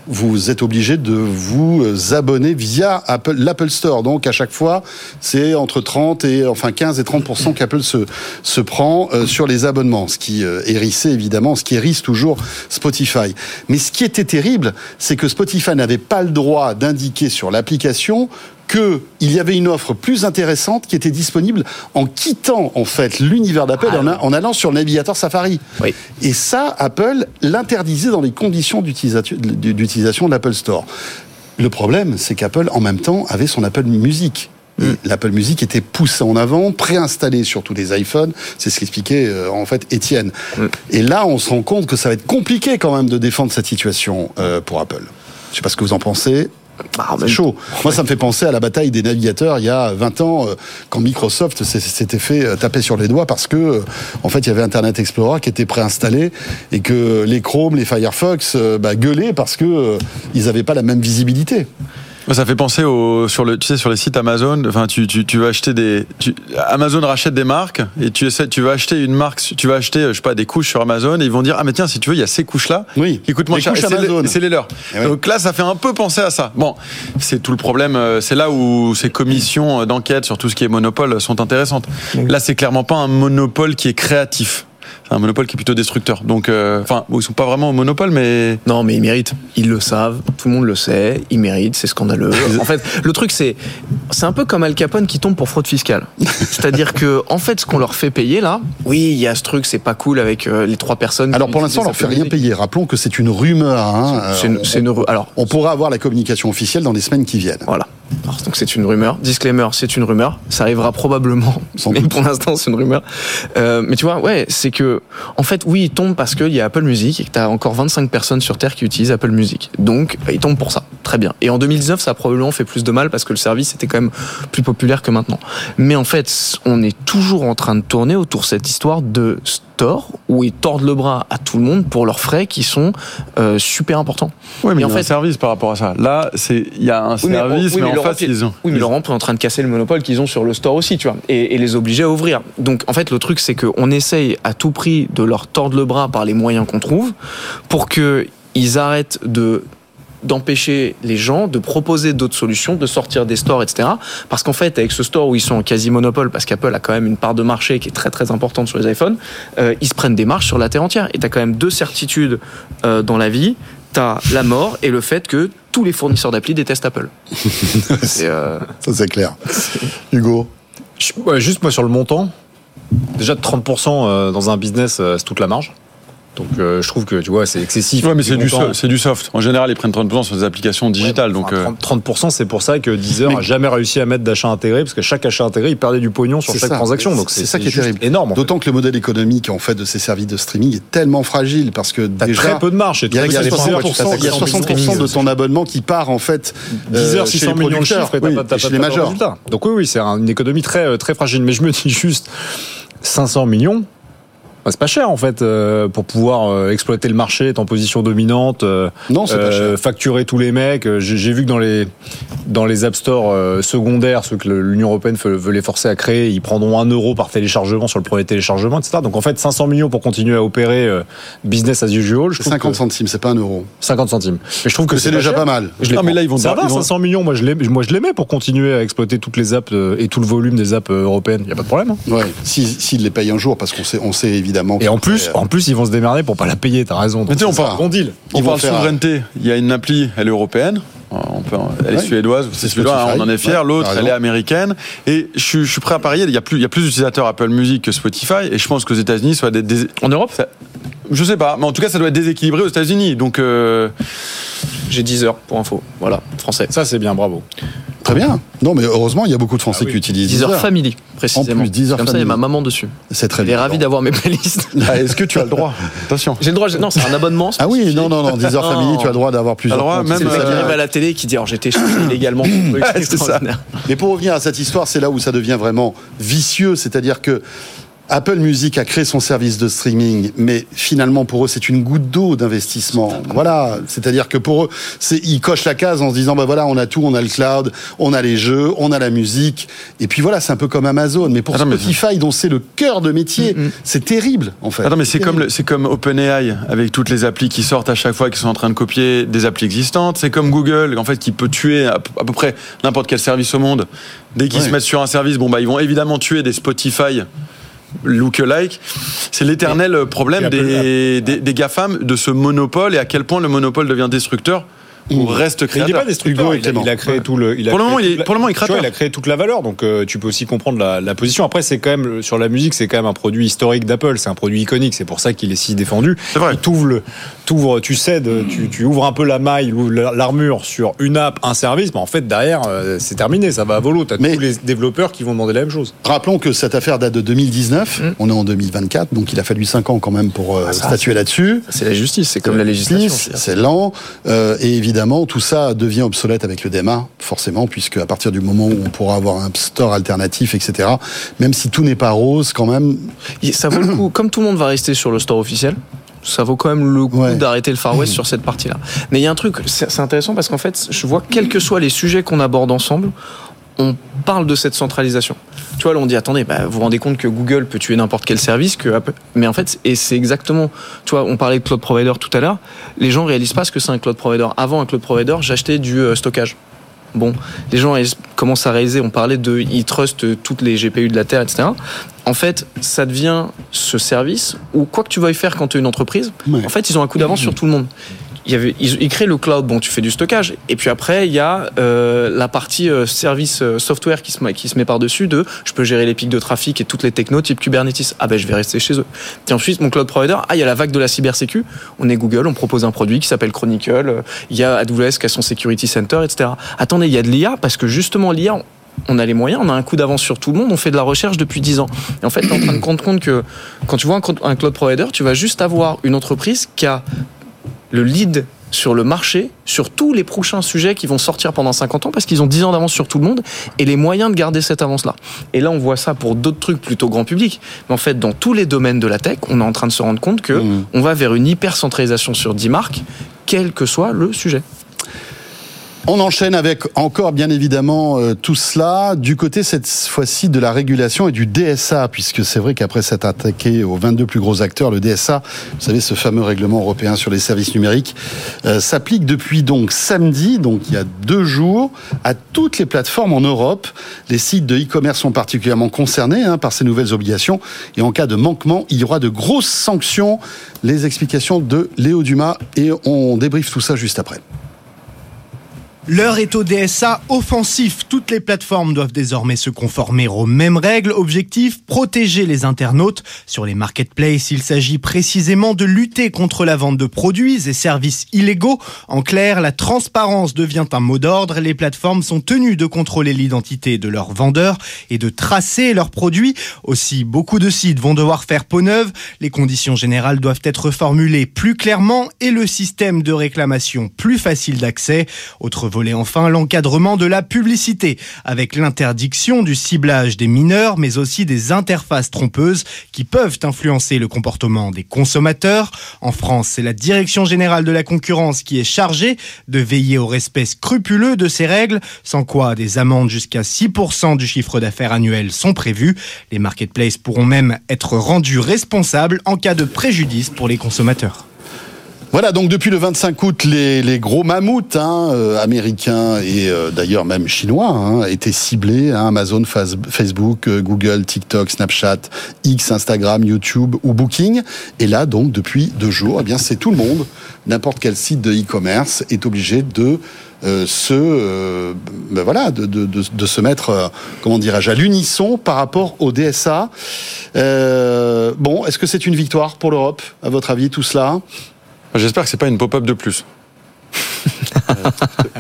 Vous êtes obligé de vous abonner via Apple, l'Apple Store. Donc à chaque fois, c'est entre 30 et enfin 15 et 30% qu'Apple se se prend euh, sur les abonnements, ce qui euh, évidemment, ce qui hérisse toujours Spotify. Mais ce qui était terrible, c'est que Spotify n'avait pas le droit d'indiquer sur l'application qu'il y avait une offre plus intéressante qui était disponible en quittant en fait l'univers d'Apple en, a- en allant sur le navigateur Safari. Oui. Et ça, Apple l'interdisait dans les conditions d'utilisation de l'Apple Store. Le problème, c'est qu'Apple, en même temps, avait son Apple Music. Et L'Apple Music était poussé en avant, préinstallé sur tous les iPhones. C'est ce qu'expliquait euh, en fait Étienne. Et là, on se rend compte que ça va être compliqué quand même de défendre cette situation euh, pour Apple. Je sais pas ce que vous en pensez. Ah, C'est chaud. Moi, ça me fait penser à la bataille des navigateurs il y a 20 ans, euh, quand Microsoft s'était fait euh, taper sur les doigts parce que, euh, en fait, il y avait Internet Explorer qui était préinstallé et que les Chrome, les Firefox bah, gueulaient parce que ils n'avaient pas la même visibilité. Ça fait penser au, sur le, tu sais, sur les sites Amazon. Enfin, tu, tu, tu vas acheter des, tu- Amazon rachète des marques et tu essaies, tu vas acheter une marque, tu vas acheter, je sais pas, des couches sur Amazon et ils vont dire, ah, mais tiens, si tu veux, il y a ces couches-là. Oui. Qui coûtent moins Les cher. c'est les- leurs. Eh oui. Donc là, ça fait un peu penser à ça. Bon, c'est tout le problème. euh, C'est là où ces commissions d'enquête sur tout ce qui est monopole sont intéressantes. Là, c'est clairement pas un monopole qui est créatif. Un monopole qui est plutôt destructeur. Donc, euh, enfin, bon, ils sont pas vraiment au monopole, mais Non, mais ils méritent. Ils le savent. Tout le monde le sait. Ils méritent. C'est scandaleux. en fait, le truc, c'est, c'est un peu comme Al Capone qui tombe pour fraude fiscale. C'est-à-dire que, en fait, ce qu'on leur fait payer là, oui, il y a ce truc, c'est pas cool avec euh, les trois personnes. Alors qui pour l'instant, on leur fait rien payer. Rappelons que c'est une rumeur. hein. C'est une, Euh, c'est une alors, on pourra avoir la communication officielle dans les semaines qui viennent. Voilà. Donc c'est une rumeur. Disclaimer, c'est une rumeur. Ça arrivera probablement. Sans mais doute. pour l'instant, c'est une rumeur. Euh, mais tu vois, ouais, c'est que, en fait, oui, il tombe parce qu'il y a Apple Music et que tu as encore 25 personnes sur Terre qui utilisent Apple Music. Donc, il tombe pour ça. Très bien. Et en 2019, ça a probablement fait plus de mal parce que le service était quand même plus populaire que maintenant. Mais en fait, on est toujours en train de tourner autour de cette histoire de store où ils tordent le bras à tout le monde pour leurs frais qui sont euh, super importants. Oui, mais Et en il y a un fait- service par rapport à ça. Là, c'est il y a un Oui, mais- service, oui, mais, mais en face, ils ont. Oui, mais Laurent est en train de casser le monopole qu'ils ont sur le store aussi, tu vois, et, et les obliger à ouvrir. Donc, en fait, le truc, c'est qu'on essaye à tout prix de leur tordre le bras par les moyens qu'on trouve pour que ils arrêtent de d'empêcher les gens de proposer d'autres solutions, de sortir des stores, etc. Parce qu'en fait, avec ce store où ils sont en quasi monopole, parce qu'Apple a quand même une part de marché qui est très très importante sur les iPhones, euh, ils se prennent des marches sur la terre entière. Et tu as quand même deux certitudes euh, dans la vie. Tu as la mort et le fait que tous les fournisseurs d'appli détestent Apple. C'est, euh, Ça, c'est clair. Hugo? Juste moi sur le montant, déjà 30% euh, dans un business, c'est toute la marge. Donc euh, je trouve que tu vois, c'est excessif. Ouais, mais c'est du, c'est soft. En général, ils prennent 30% sur des applications digitales. Ouais, donc, enfin, euh, 30%, 30%, c'est pour ça que Deezer Mais- a jamais réussi à mettre d'achat intégré, parce que chaque achat intégré, il perdait du pognon sur chaque ça. transaction. Donc C'est ça qui est terrible. énorme. en fait. D'autant que le modèle économique en fait de ces services de streaming est tellement fragile parce que déjà très peu de marge. il y a, il y a très 60%, il y a 60% de ton abonnement qui part en fait euh, 10 heures, chez 600 les millions de chiffres et oui, pas, t'as et chez pas les de majors. Donc oui, oui, c'est un- une économie très, euh, très fragile. Mais je me dis juste, 500 millions, c'est pas cher en fait euh, pour pouvoir euh, exploiter le marché, être en position dominante, euh, Non, c'est pas cher. facturer tous les mecs. J'ai vu que dans les dans les app stores euh, secondaires, ceux que l'Union européenne veut, veut les forcer à créer, ils prendront 1 euro par téléchargement sur le premier téléchargement, etc. Donc en fait, 500 millions pour continuer à opérer euh, business as usual. Je C'est trouve 50 que- centimes, c'est pas un euro. 50 centimes. Mais je trouve que c'est déjà cher. pas mal. Je Non, mais là, ils vont ça va, ils vont- 500 millions. Moi, je les, moi, je les mets pour continuer à exploiter toutes les apps euh, et tout le volume des apps européennes. Il y a pas de problème. hein. Ouais, s'ils s'ils les payent un jour, parce qu'on sait, on sait évidemment. Et en plus, euh, en plus, ils vont se démerder pour pas la payer. T'as raison. Mais tu sais, on parle- bon deal. on Ils parle faire souveraineté. Il y a une appli, elle est européenne. On peut, elle est Ouais. suédoise, C'est suédois, hein, on en est fier. Ouais, L'autre, elle est américaine. Et je, suis- je suis prêt à parier, il y a plus, il y a plus d'utilisateurs Apple Music que Spotify. Et je pense qu'aux États-Unis, soit des, des- en Europe, ça- je sais pas, mais en tout cas, ça doit être déséquilibré aux États-Unis. Donc, euh, j'ai 10 heures pour info. Voilà, français. Ça, c'est bien. Bravo. Très bien. Non, mais heureusement, il y a beaucoup de Français Ah oui. qui utilisent 10 heures Deezer. family, précisément. En plus, 10 heures Comme ça, il y a family. ma maman dessus. C'est très Elle est bien. ravie d'avoir mes playlists. ah, est-ce que tu as le droit Attention. J'ai le droit, non, c'est un abonnement. Ah oui, non, non, non, 10 heures Non. famille, tu as le droit d'avoir plusieurs droit, comptes. même, le très arrive bien. à la télé qui dit alors j'étais illégalement. C'est ça. Mais pour revenir à cette histoire, c'est là où ça devient vraiment vicieux, c'est-à-dire que Apple Music a créé son service de streaming, mais finalement pour eux c'est une goutte d'eau d'investissement. Voilà, c'est-à-dire que pour eux, ils cochent la case en se disant bah voilà on a tout, on a le cloud, on a les jeux, on a la musique, et puis voilà c'est un peu comme Amazon. Mais pour mais- Spotify dont c'est le cœur de métier, c'est terrible en fait. Attends, mais c'est comme, c'est comme OpenAI, avec toutes les applis qui sortent à chaque fois, qui sont en train de copier des applis existantes. C'est comme Google, en fait, qui peut tuer à, peu- à peu près n'importe quel service au monde. Dès qu'ils Ouais. se mettent sur un service, bon, bah, ils vont évidemment tuer des Spotify look-alike. C'est l'éternel problème des, des, des GAFAM, de ce monopole et à quel point le monopole devient destructeur ou reste Mais il n'est créateur. pas destructeur. Hugo et Il a, il a créé tout le. il a Pour le moment, il toute est- la- pour le moment, il vois, créateur. a créé toute la valeur, donc euh, tu peux aussi comprendre la, la position. Après, c'est quand même sur la musique, c'est quand même un produit historique d'Apple. C'est un produit iconique. C'est pour ça qu'il est si défendu. C'est vrai. Il t'ouvre tu cèdes, tu, tu ouvres un peu la maille, l'armure sur une app, un service. Mais en fait, derrière, euh, c'est terminé. Ça va à volo. T'as Mais- tous les développeurs qui vont demander la même chose. Rappelons que cette affaire date de 2019, on est en 2024, donc il a fallu 5 ans quand même pour euh, statuer là-dessus. C'est la justice, c'est comme la législation. C'est lent, euh, et évidemment tout ça devient obsolète avec le DMA, forcément, puisque à partir du moment où on pourra avoir un store alternatif, etc., même si tout n'est pas rose, quand même, Ça vaut le coup, comme tout le monde va rester sur le store officiel, ça vaut quand même le coup Ouais. d'arrêter le Far West sur cette partie-là. Mais il y a un truc, c'est c'est intéressant parce qu'en fait, je vois quels que soient les sujets qu'on aborde ensemble, on parle de cette centralisation. Tu vois, là, on dit attendez, bah, vous vous rendez compte que Google peut tuer n'importe quel service, que Apple- mais en fait, et c'est exactement, tu vois, on parlait de cloud provider tout à l'heure. Les gens réalisent pas ce que c'est un cloud provider. Avant un cloud provider, j'achetais du euh, stockage. Bon, les gens commencent à réaliser, on parlait de ils trustent toutes les GPU de la Terre, etc. En fait, ça devient ce service où quoi que tu veuilles faire quand tu es une entreprise, Ouais. en fait, ils ont un coup d'avance sur tout le monde. Il y avait, ils, créent le cloud, bon, tu fais du stockage, et puis après, il y a euh, la partie euh, service euh, software qui se, met- par-dessus de je peux gérer les pics de trafic et toutes les technos type Kubernetes. Ah ben, je vais rester chez eux. Et ensuite, mon cloud provider, ah, il y a la vague de la cybersécu. On est Google, on propose un produit qui s'appelle Chronicle. Il y a AWS qui a son Security Center, etc. Attendez, il y a de l'IA parce que justement, l'IA, on- a les moyens, on a un coup d'avance sur tout le monde, on fait de la recherche depuis 10 ans. Et en fait, tu en train de compte compte que quand tu vois un cloud provider, tu vas juste avoir une entreprise qui a le lead sur le marché, sur tous les prochains sujets qui vont sortir pendant 50 ans, parce qu'ils ont 10 ans d'avance sur tout le monde, et les moyens de garder cette avance-là. Et là, on voit ça pour d'autres trucs plutôt grand public. Mais en fait, dans tous les domaines de la tech, on est en train de se rendre compte que Mhm. on va vers une hyper-centralisation sur 10 marques, quel que soit le sujet. On enchaîne avec encore bien évidemment euh, tout cela du côté cette fois-ci de la régulation et du DSA puisque c'est vrai qu'après s'être attaqué aux 22 plus gros acteurs, le DSA, vous savez ce fameux règlement européen sur les services numériques, euh, s'applique depuis donc samedi, donc il y a deux jours, à toutes les plateformes en Europe. Les sites de e-commerce sont particulièrement concernés hein, par ces nouvelles obligations et en cas de manquement, il y aura de grosses sanctions. Les explications de Léo Dumas et on débriefe tout ça juste après. L'heure est au DSA offensif. Toutes les plateformes doivent désormais se conformer aux mêmes règles. Objectif, protéger les internautes. Sur les marketplaces, il s'agit précisément de lutter contre la vente de produits et services illégaux. En clair, la transparence devient un mot d'ordre. Les plateformes sont tenues de contrôler l'identité de leurs vendeurs et de tracer leurs produits. Aussi, beaucoup de sites vont devoir faire peau neuve. Les conditions générales doivent être formulées plus clairement et le système de réclamation plus facile d'accès. Volet enfin l'encadrement de la publicité, avec l'interdiction du ciblage des mineurs, mais aussi des interfaces trompeuses qui peuvent influencer le comportement des consommateurs. En France, c'est la Direction générale de la concurrence qui est chargée de veiller au respect scrupuleux de ces règles, sans quoi des amendes jusqu'à 6% du chiffre d'affaires annuel sont prévues. Les marketplaces pourront même être rendus responsables en cas de préjudice pour les consommateurs. Voilà, donc depuis le 25 août, les, gros mammouths hein, euh, américains et euh, d'ailleurs même chinois hein, étaient ciblés. Hein, Amazon, Facebook, euh, Google, TikTok, Snapchat, X, Instagram, YouTube ou Booking. Et là, donc depuis deux jours, eh bien c'est tout le monde. N'importe quel site de e-commerce est obligé de se, ben voilà, de, se mettre, comment dirais-je, à l'unisson par rapport au DSA. Bon, est-ce que c'est une victoire pour l'Europe, à votre avis, tout cela? J'espère que c'est pas une pop-up de plus.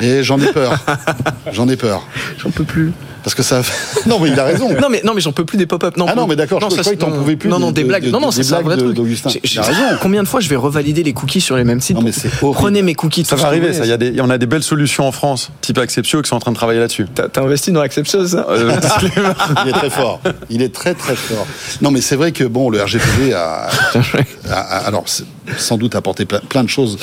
Et j'en ai peur. J'en ai peur. J'en peux plus. Parce que ça. non, mais il a raison. Non mais non mais j'en peux plus des pop-up. Non, Ah non, mais d'accord, je ça, croyais que t'en non, pouvais plus Non non des- des blagues. de- Non non c'est ça un blagues vrai truc. d'Augustin. J'ai- raison. Combien de fois je vais revalider les cookies sur les mêmes sites Non, mais. Prenez mes cookies. Ça va arriver, ça. Il y a des, on a des belles solutions en France, type Acceptio, qui sont en train de travailler là-dessus. T'as investi dans Acception ça Euh, Il est très fort. Il est très très fort. Non, mais c'est vrai que bon, le RGPD a, alors sans doute apporté plein, de choses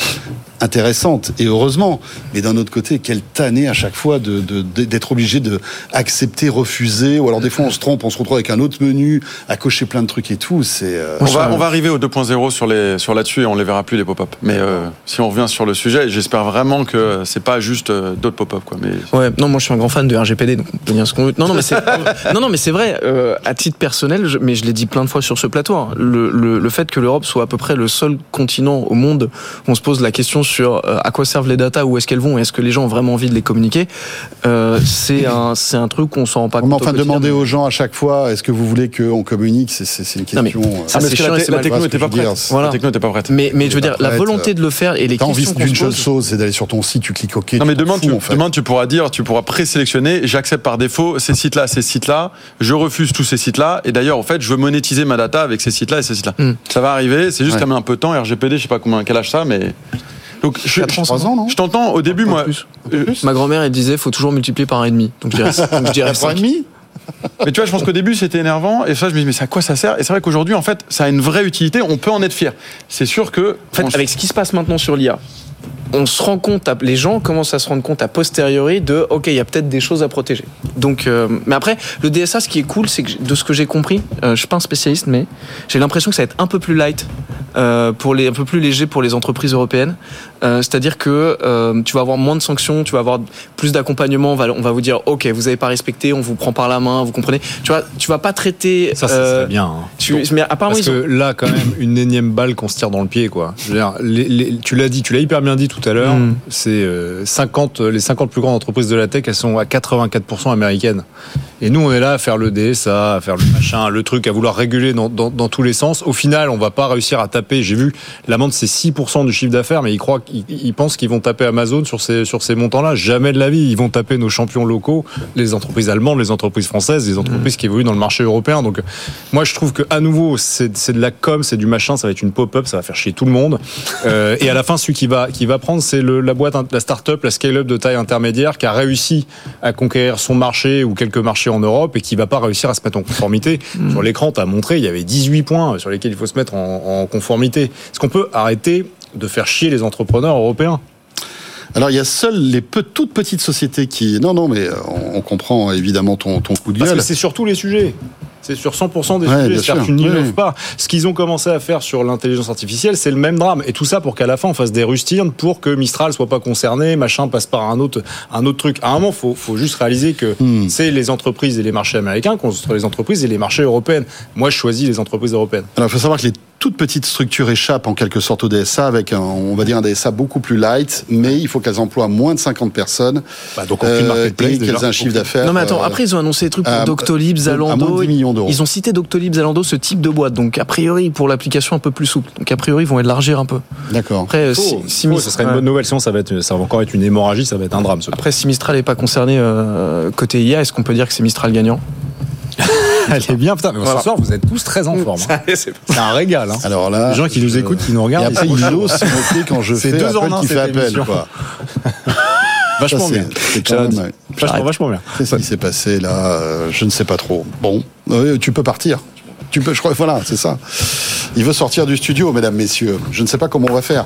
intéressantes et heureusement. Mais d'un autre côté, quelle tannée à chaque fois d'être obligé de accepter, refuser, ou alors des fois on se trompe, on se retrouve avec un autre menu à cocher plein de trucs et tout. C'est euh, on, va, on va arriver au 2.0 sur, les, sur là-dessus et on les verra plus les pop-up. Mais euh, si on revient sur le sujet, j'espère vraiment que c'est pas juste euh, d'autres pop-up. Quoi. Mais Ouais, non, moi je suis un grand fan de RGPD, donc on peut dire ce qu'on veut. Non, non, mais c'est, non, non, mais c'est vrai. euh, à titre personnel, je- mais je l'ai dit plein de fois sur ce plateau. hein, le, le, le fait que l'Europe soit à peu près le seul continent au monde où on se pose la question sur euh, à quoi servent les datas, où est-ce qu'elles vont, et est-ce que les gens ont vraiment envie de les communiquer, euh, c'est un, c'est un truc qu'on s'en rend pas compte. est en au train de quotidien. demander aux gens à chaque fois, est-ce que vous voulez qu'on communique? C'est une Non, mais question. euh, ça, Ah, c'est parce que la, te- la techno n'était pas. Voilà. La techno n'était pas prête. Mais, mais je veux dire, la volonté de le faire et les T'as envie questions qu'on d'une se seule chose, c'est d'aller sur ton site, tu cliques OK. Non mais demain, fous, tu, en fait. demain tu pourras dire, tu pourras présélectionner, j'accepte par défaut ces sites-là, ces sites-là, je refuse tous ces sites-là, et d'ailleurs en fait je veux monétiser ma data avec ces sites-là et ces sites-là. Hmm. Ça va arriver, c'est juste ça met un peu de temps, RGPD, je sais pas combien, quel âge ça, mais... Donc je, Quatre ans, non je t'entends au début moi, plus. euh, Ma grand-mère, elle disait, faut toujours multiplier par un et demi. Donc je dirais, donc je dirais Quatre ans et cinq. demi mais tu vois je pense qu'au début c'était énervant, et ça je me dis mais à quoi ça sert? Et c'est vrai qu'aujourd'hui en fait ça a une vraie utilité, on peut en être fier. C'est sûr que... En fait, avec ce qui se passe maintenant sur l'IA, on se rend compte, à- les gens commencent à se rendre compte a posteriori de, ok, il y a peut-être des choses à protéger. Donc, euh, mais après, le DSA, ce qui est cool, c'est que de ce que j'ai compris, euh, je suis pas un spécialiste, mais j'ai l'impression que ça va être un peu plus light, euh, pour les, un peu plus léger pour les entreprises européennes. Euh, C'est-à-dire que euh, tu vas avoir moins de sanctions, tu vas avoir plus d'accompagnement. On va, on va vous dire, ok, vous avez pas respecté, on vous prend par la main, vous comprenez. Tu vois, tu vas pas traiter. Ça, ça euh, serait bien. hein. tu- mais apparemment, Parce ils ont- que là, quand même, une énième balle qu'on se tire dans le pied, quoi. Je veux dire, les- les- tu l'as dit, tu l'as hyper bien dit tout à l'heure. Mm. C'est euh, 50, les 50 plus grandes entreprises de la tech, elles sont à 84% américaines. Et nous, on est là à faire le DSA, à faire le machin, le truc, à vouloir réguler dans, dans, dans tous les sens. Au final, on va pas réussir à taper. J'ai vu l'amende, c'est 6% du chiffre d'affaires, mais ils croient, ils pensent qu'ils vont taper Amazon sur ces, sur ces montants-là. Jamais de la vie. Ils vont taper nos champions locaux, les entreprises allemandes, les entreprises françaises, les entreprises qui évoluent dans le marché européen. Donc, moi, je trouve que à nouveau, c'est de la com, c'est du machin, ça va être une pop-up, ça va faire chier tout le monde. Euh, et à la fin, celui qui va, qui va prendre, c'est la boîte, la start-up, la scale-up de taille intermédiaire qui a réussi à conquérir son marché ou quelques marchés en Europe et qui va pas réussir à se mettre en conformité. Sur l'écran, tu as montré, il y avait 18 points sur lesquels il faut se mettre en, en conformité. Est-ce qu'on peut arrêter de faire chier les entrepreneurs européens? Alors il y a seules les peu- toutes petites sociétés qui. Non, non, mais euh, on, on comprend évidemment ton, ton coup de Parce gueule. que c'est sur tous les sujets. C'est sur 100% des Ouais, sujets. C'est-à-dire tu n'innoves Oui. pas. Ce qu'ils ont commencé à faire sur l'intelligence artificielle, c'est le même drame. Et tout ça pour qu'à la fin, on fasse des rustines pour que Mistral soit pas concerné, machin passe par un autre, un autre truc. À un moment, faut, faut juste réaliser que Hmm. c'est les entreprises et les marchés américains contre les entreprises et les marchés européens. Moi, je choisis les entreprises européennes. Alors il faut savoir que les toutes petites structures échappent en quelque sorte au DSA avec un, on va dire un DSA beaucoup plus light, mais il faut qu'elles emploient moins de 50 personnes Bah, donc aucune euh, marketplace et déjà. qu'elles aient un chiffre d'affaires. Non mais attends, euh, après ils ont annoncé des trucs pour à- Doctolib, à moins Zalando. de 10 millions d'euros. Ils ont cité Doctolib, Zalando, ce type de boîte. Donc a priori pour l'application un peu plus souple. Donc a priori ils vont élargir un peu. D'accord. Après, euh, si, Mis- ça serait une bonne nouvelle. Sinon, ça va, être, ça va encore être une hémorragie, ça va être un drame. Ce Après si Mistral n'est pas concerné euh, côté IA, est-ce qu'on peut dire que c'est Mistral gagnant? Elle est bien, putain. Mais Voilà. ce soir, vous êtes tous très en forme. hein. C'est un régal. hein. Alors là, Les gens qui nous je- écoutent, qui nous regardent, après, ils il sont quand je C'est fais deux appel qui fait appel. Quoi. vachement Ça, bien. C'est quand même, ouais. Vachement, vachement bien. Qu'est-ce qui s'est passé là Euh, Je ne sais pas trop. Bon, euh, tu peux partir. Tu peux, je crois, voilà, c'est ça. Il veut sortir du studio, mesdames, messieurs. Je ne sais pas comment on va faire.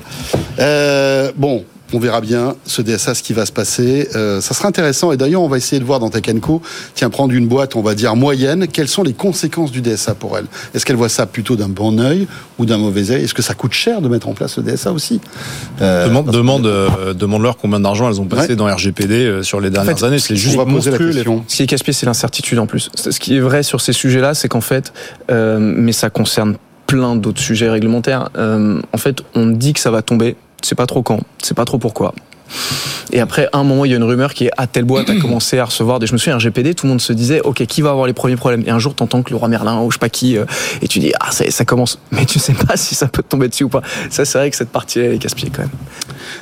Euh, bon, on verra bien ce DSA, ce qui va se passer. Euh, ça sera intéressant. Et d'ailleurs, on va essayer de voir dans Tech Co, tiens, prendre une boîte, on va dire moyenne, quelles sont les conséquences du DSA pour elle? Est-ce qu'elle voit ça plutôt d'un bon œil ou d'un mauvais œil Est-ce que ça coûte cher de mettre en place le DSA aussi? Euh, Demande, euh, demande-leur combien d'argent elles ont passé Ouais. dans RGPD euh, sur les dernières fait, années. C'est On juste va poser la monstrueux. les- question. Ce qui est casse-pied, c'est l'incertitude en plus. Ce qui est vrai sur ces sujets-là, c'est qu'en fait, euh, mais ça concerne plein d'autres sujets réglementaires. euh, en fait, on dit que ça va tomber. C'est pas trop quand, c'est pas trop pourquoi. Et après, à un moment, il y a une rumeur qui est à telle boîte a commencé à recevoir des. Je me souviens, RGPD, tout le monde se disait, ok, qui va avoir les premiers problèmes? Et un jour, t'entends que le roi Merlin ou je sais pas qui, euh, et tu dis, ah, ça, ça commence. Mais tu sais pas si ça peut te tomber dessus ou pas. Ça, c'est vrai que cette partie-là, elle est casse-pied quand même.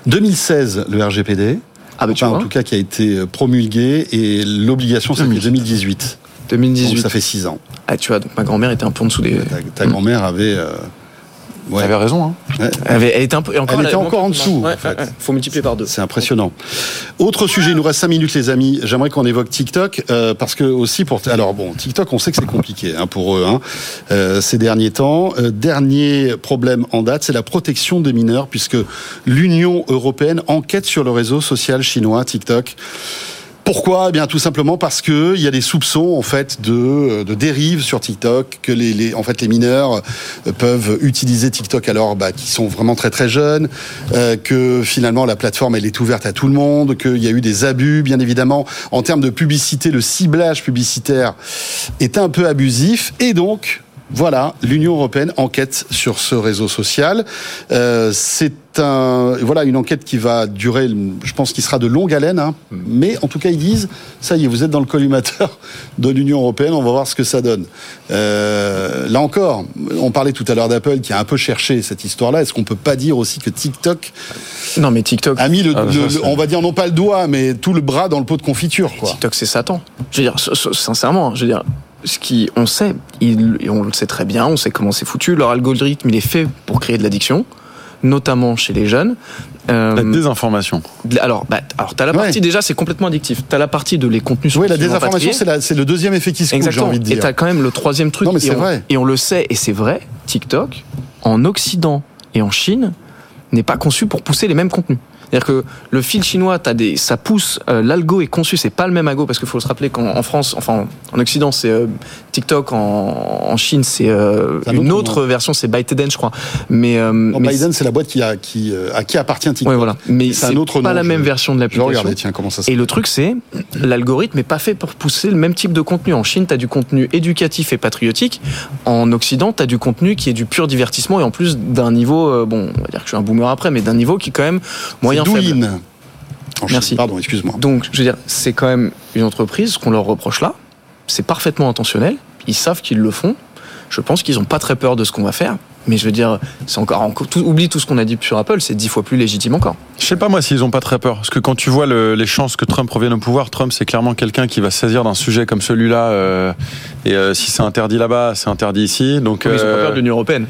2016, le RGPD. Ah, bah tu Enfin, en vois, tout cas, qui a été promulgué et l'obligation, c'était 2018. Donc 2018. ça fait 6 ans. Ah, tu vois, donc ma grand-mère était un peu en dessous des. Ta, ta grand-mère avait. euh, ouais. T'avais raison. Hein. Ouais. Elle, était un peu. et encore, Elle était avait encore en dessous, Ouais, en fait. Faut multiplier par deux. C'est impressionnant. Autre sujet, il nous reste 5 minutes les amis. J'aimerais qu'on évoque TikTok euh, parce que aussi pour alors bon TikTok, on sait que c'est compliqué hein, pour eux hein, euh, ces derniers temps. Euh, dernier problème en date, c'est la protection des mineurs puisque l'Union européenne enquête sur le réseau social chinois TikTok. Pourquoi? Eh bien, tout simplement parce que il y a des soupçons en fait de, de dérives sur TikTok, que les, en fait les mineurs euh, peuvent utiliser TikTok. Alors bah, qui sont vraiment très très jeunes, euh, que finalement la plateforme elle est ouverte à tout le monde, qu'il y a eu des abus, bien évidemment. En termes de publicité, le ciblage publicitaire est un peu abusif. Et donc voilà, l'Union européenne enquête sur ce réseau social. Euh, c'est un, voilà, une enquête qui va durer, je pense, qu'il sera de longue haleine. Hein. Mais en tout cas, ils disent, ça y est, vous êtes dans le collimateur de l'Union européenne. On va voir ce que ça donne. Euh, là encore, on parlait tout à l'heure d'Apple qui a un peu cherché cette histoire-là. Est-ce qu'on peut pas dire aussi que TikTok Non, mais TikTok. a mis le, Ah, le- ça, le- c'est- on va dire non pas le doigt, mais tout le bras dans le pot de confiture, quoi. TikTok, c'est Satan. Je veux dire, sincèrement, je veux dire, ce qui, on sait, il- et on le sait très bien, on sait comment c'est foutu. Leur algorithme, il est fait pour créer de l'addiction, notamment chez les jeunes. Euh, La désinformation. alors, bah, alors t'as la Ouais. partie déjà, c'est complètement addictif. T'as la partie de les contenus. Oui, la désinformation, c'est le deuxième effet qui se coule, j'ai Exactement. envie de Et dire. t'as quand même le troisième truc. Non, mais et c'est on- vrai. Et on le sait, et c'est vrai. TikTok, en Occident et en Chine, n'est pas conçu pour pousser les mêmes contenus. C'est-à-dire que le fil chinois, t'as des, ça pousse, euh, l'algo est conçu, c'est pas le même algo parce qu'il faut se rappeler qu'en en France, enfin en Occident c'est euh, TikTok, en, en Chine c'est euh, une autre autre version, c'est ByteDance je crois. Mais, euh, Non, mais Biden, c'est la boîte qui a, qui, euh, à qui appartient TikTok. ouais, voilà. Mais C'est c'est un autre pas nom, la même version de l'application. tiens, comment ça se Et le truc, c'est l'algorithme n'est pas fait pour pousser le même type de contenu. En Chine, tu as du contenu éducatif et patriotique. En Occident, tu as du contenu qui est du pur divertissement et en plus d'un niveau, euh, bon, on va dire que je suis un boomer après, mais d'un niveau qui est quand même moyen faible. Merci. Pardon, excuse-moi. Donc, je veux dire, c'est quand même une entreprise, qu'on leur reproche là, c'est parfaitement intentionnel. Ils savent qu'ils le font. Je pense qu'ils n'ont pas très peur de ce qu'on va faire. Mais je veux dire, c'est encore, encore tout, oublie tout ce qu'on a dit sur Apple, c'est dix fois plus légitime encore. Je sais pas moi s'ils ont pas très peur. Parce que quand tu vois le- les chances que Trump revienne au pouvoir, Trump c'est clairement quelqu'un qui va saisir d'un sujet comme celui-là. euh, et euh, si c'est interdit là-bas, c'est interdit ici. Donc Ils ont pas euh, peur de l'Union européenne.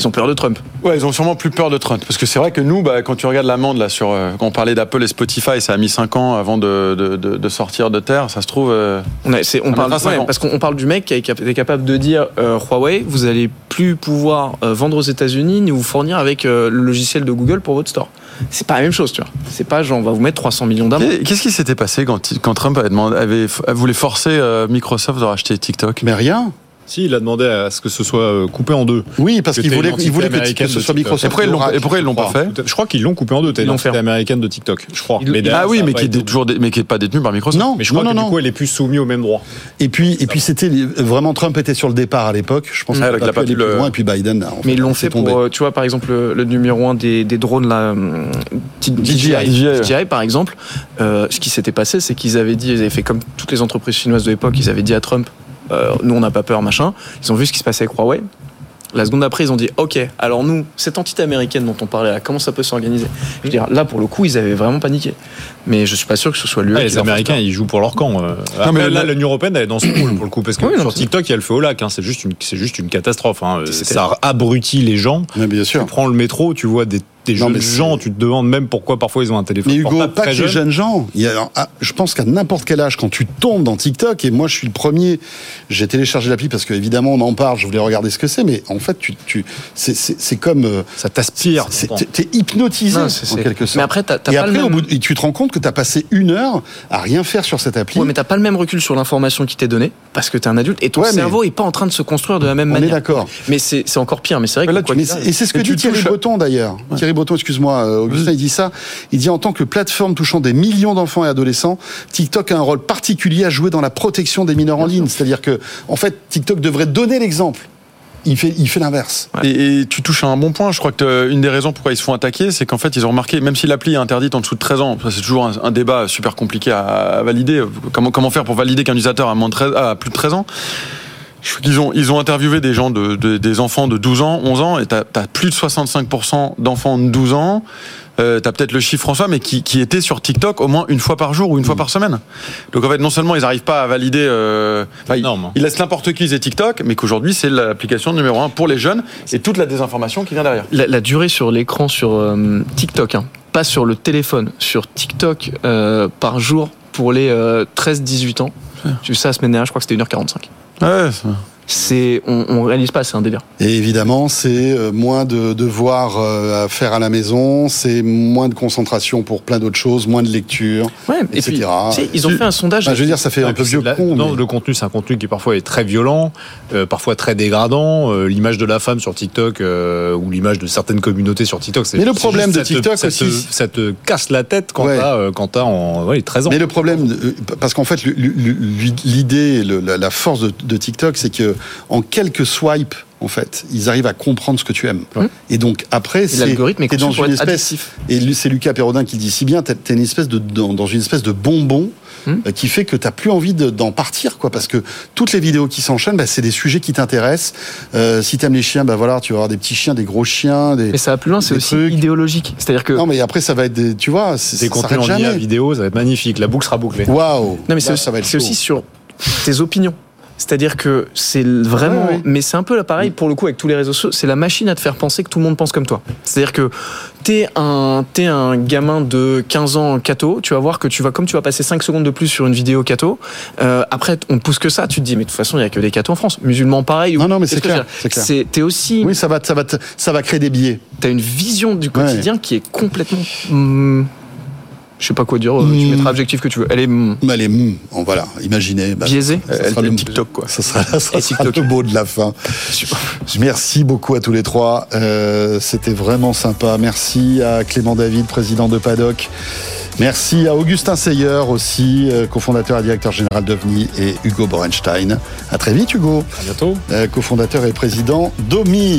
Ils ont peur de Trump. Ouais, ils ont sûrement plus peur de Trump. Parce que c'est vrai que nous, bah, quand tu regardes l'amende, là, sur, euh, quand on parlait d'Apple et Spotify, ça a mis 5 ans avant de, de, de- de sortir de terre. Ça se trouve. euh, On, a- on parle, ouais, ans. parce qu'on on parle du mec qui est capable de dire euh, Huawei, vous allez plus pouvoir euh, vendre aux États-Unis ni vous fournir avec euh, le logiciel de Google pour votre store. C'est pas la même chose, tu vois. C'est pas genre on va vous mettre 300 millions d'amende. qu'est- Qu'est-ce qui s'était passé quand, quand Trump avait demandé, avait, voulait forcer euh, Microsoft de racheter TikTok? Mais rien. Si, il a demandé à ce que ce soit euh, coupé en deux. Oui, parce qu'il voulait, il voulait que, ce soit. Microsoft. Et pourquoi ils l'ont- Oracle, et pourquoi ils l'ont je pas fait Je crois qu'ils l'ont coupé en deux. L'ont l'entité fait. américaine de TikTok, je crois. Ah oui, mais pas qui, est toujours mais qui est pas détenu par Microsoft. Non, Mais je crois non, que non, du coup, elle est plus soumise au même droit. Et puis, et puis c'était vraiment Trump était sur le départ à l'époque. Je pense Ah, qu'il a pas plus le- loin. Et puis Biden. en Mais ils l'ont fait pour, euh, tu vois, par exemple, le, numéro un des, drones, là, hum, DJI, DJI, ouais. DJI, par exemple, euh, ce qui s'était passé, c'est qu'ils avaient dit, ils avaient fait comme toutes les entreprises chinoises de l'époque, ils avaient dit à Trump, euh, nous on n'a pas peur, machin. Ils ont vu ce qui se passait avec Huawei. La seconde après, ils ont dit, ok, alors nous, cette entité américaine dont on parlait là, comment ça peut s'organiser Je veux dire, là, pour le coup, ils avaient vraiment paniqué. Mais je suis pas sûr que ce soit lui. Ah, les Américains, ils jouent pour leur camp. euh. Après, mais là, l'Union Européenne, elle est dans ce rôle pour le coup. Parce que Oui, sur c'est- TikTok, il y a le feu au lac. hein. C'est juste, une- c'est juste une catastrophe. hein. Ça abrutit les gens. Mais bien Tu sûr. prends le métro, tu vois des, des Non, jeunes gens, tu te demandes même pourquoi parfois ils ont un téléphone Mais Hugo, portable pas très que les jeune. jeunes gens. Il y a, ah, je pense qu'à n'importe quel âge, quand tu tombes dans TikTok, et moi je suis le premier, j'ai téléchargé l'appli parce qu'évidemment on en parle, je voulais regarder ce que c'est, mais en fait, tu, tu, c'est, comme. euh, Ça t'aspire. t'es, hypnotisé Non, en quelque sorte. Mais après, t'as- t'as et pas le après, au bout de- et tu te rends compte que tu as passé une heure à rien faire sur cette appli. Ouais, mais t'as pas le même recul sur l'information qui t'est donnée parce que t'es un adulte et ton Ouais, mais- cerveau est pas en train de se construire de la même on est manière. d'accord. Mais c'est c'est encore pire. Mais c'est vrai que là, et c'est ce que Et dit tu Thierry Breton d'ailleurs. Thierry Breton, excuse-moi, euh, Augustin, il dit ça. Il dit en tant que plateforme touchant des millions d'enfants et adolescents, TikTok a un rôle particulier à jouer dans la protection des mineurs en ligne. C'est-à-dire que, en fait, TikTok devrait donner l'exemple. Il fait, il fait l'inverse. Et, et tu touches à un bon point. Je crois que euh, une des raisons pourquoi ils se font attaquer, c'est qu'en fait, ils ont remarqué, même si l'appli est interdite en dessous de 13 ans, c'est toujours un, un débat super compliqué à, à valider. Comment, comment faire pour valider qu'un utilisateur a, moins de 13, a plus de 13 ans? Qu'ils ont, ils ont interviewé des gens, de, de- des enfants de 12 ans, 11 ans, et t'as as plus de 65% d'enfants de 12 ans. Euh, t'as peut-être le chiffre François, mais qui, qui étaient sur TikTok au moins une fois par jour ou une fois par semaine. Donc en fait, non seulement ils n'arrivent pas à valider, euh, ils, ils laissent n'importe qui utiliser TikTok, mais qu'aujourd'hui c'est l'application numéro un pour les jeunes et toute la désinformation qui vient derrière. la, la durée sur l'écran sur euh, TikTok, hein, pas sur le téléphone, sur TikTok euh, par jour pour les 13-18 ans. J'ai vu ça la semaine dernière, je crois que c'était 1h45. Ouais, C'est, on, on réalise pas, c'est un délire. Et évidemment, c'est euh, moins de devoirs euh, à faire à la maison, c'est moins de concentration pour plein d'autres choses, moins de lecture. Ouais, et Etc. puis, tu sais, ils ont fait un sondage. Enfin, je veux dire, ça fait un peu vieux la- con. non, mais- le contenu, c'est un contenu qui parfois est très violent, euh, parfois très dégradant. Euh, l'image de la femme sur TikTok euh, ou l'image de certaines communautés sur TikTok, c'est Mais le problème juste de ça te- TikTok ça te, ça te casse la tête quand Ouais. t'as euh, quand t'as en ouais, 13 ans. Mais le problème, parce qu'en fait, l'idée, la la force de, de TikTok, c'est que en quelques swipes, en fait, ils arrivent à comprendre ce que tu aimes. Et donc après, c'est l'algorithme est dans une espèce. addictif. Et c'est Lucas Perrodin qui le dit si bien. T'es une espèce de dans, dans une espèce de bonbon. Hum. euh, qui fait que t'as plus envie de- d'en partir quoi parce que toutes les vidéos qui s'enchaînent bah, c'est des sujets qui t'intéressent euh, si t'aimes les chiens bah voilà tu vas avoir des petits chiens des gros chiens des Mais ça va plus loin, c'est aussi trucs. idéologique. C'est-à-dire que non mais après ça va être des tu vois c'est- Des contenus en vidéo, ça va être magnifique. La boucle sera bouclée. waouh Non, mais c'est Là, aussi, ça va être c'est chaud. aussi sur tes opinions. C'est-à-dire que c'est vraiment. Ouais, ouais. Mais c'est un peu pareil pour le coup avec tous les réseaux sociaux. C'est la machine à te faire penser que tout le monde pense comme toi. C'est-à-dire que t'es un, t'es un gamin de 15 ans cato, tu vas voir que tu vas, comme tu vas passer 5 secondes de plus sur une vidéo cato, euh, après on te pousse que ça, tu te dis, mais de toute façon, il y a que des catos en France. Musulmans pareil. ou- Non, non, mais c'est clair, c'est T'es aussi. oui ça va ça va ça va créer des biais T'as une vision du quotidien qui est complètement. hum, je sais pas quoi dire, euh, tu Hmm. mettras l'adjectif que tu veux. Elle est Mais allez, hum, on voilà, imaginez. bah, biaisée. ça Elle sera fait le TikTok, quoi. Ça sera, ça sera TikTok. le mot de la fin. Merci beaucoup à tous les trois. Euh, C'était vraiment sympa. Merci à Clément David, président de Paddock. Merci à Augustin Seyer aussi, euh, cofondateur et directeur général d'OVNI, et Hugo Borenstein. À très vite, Hugo, À bientôt. euh, cofondateur et président d'OMI.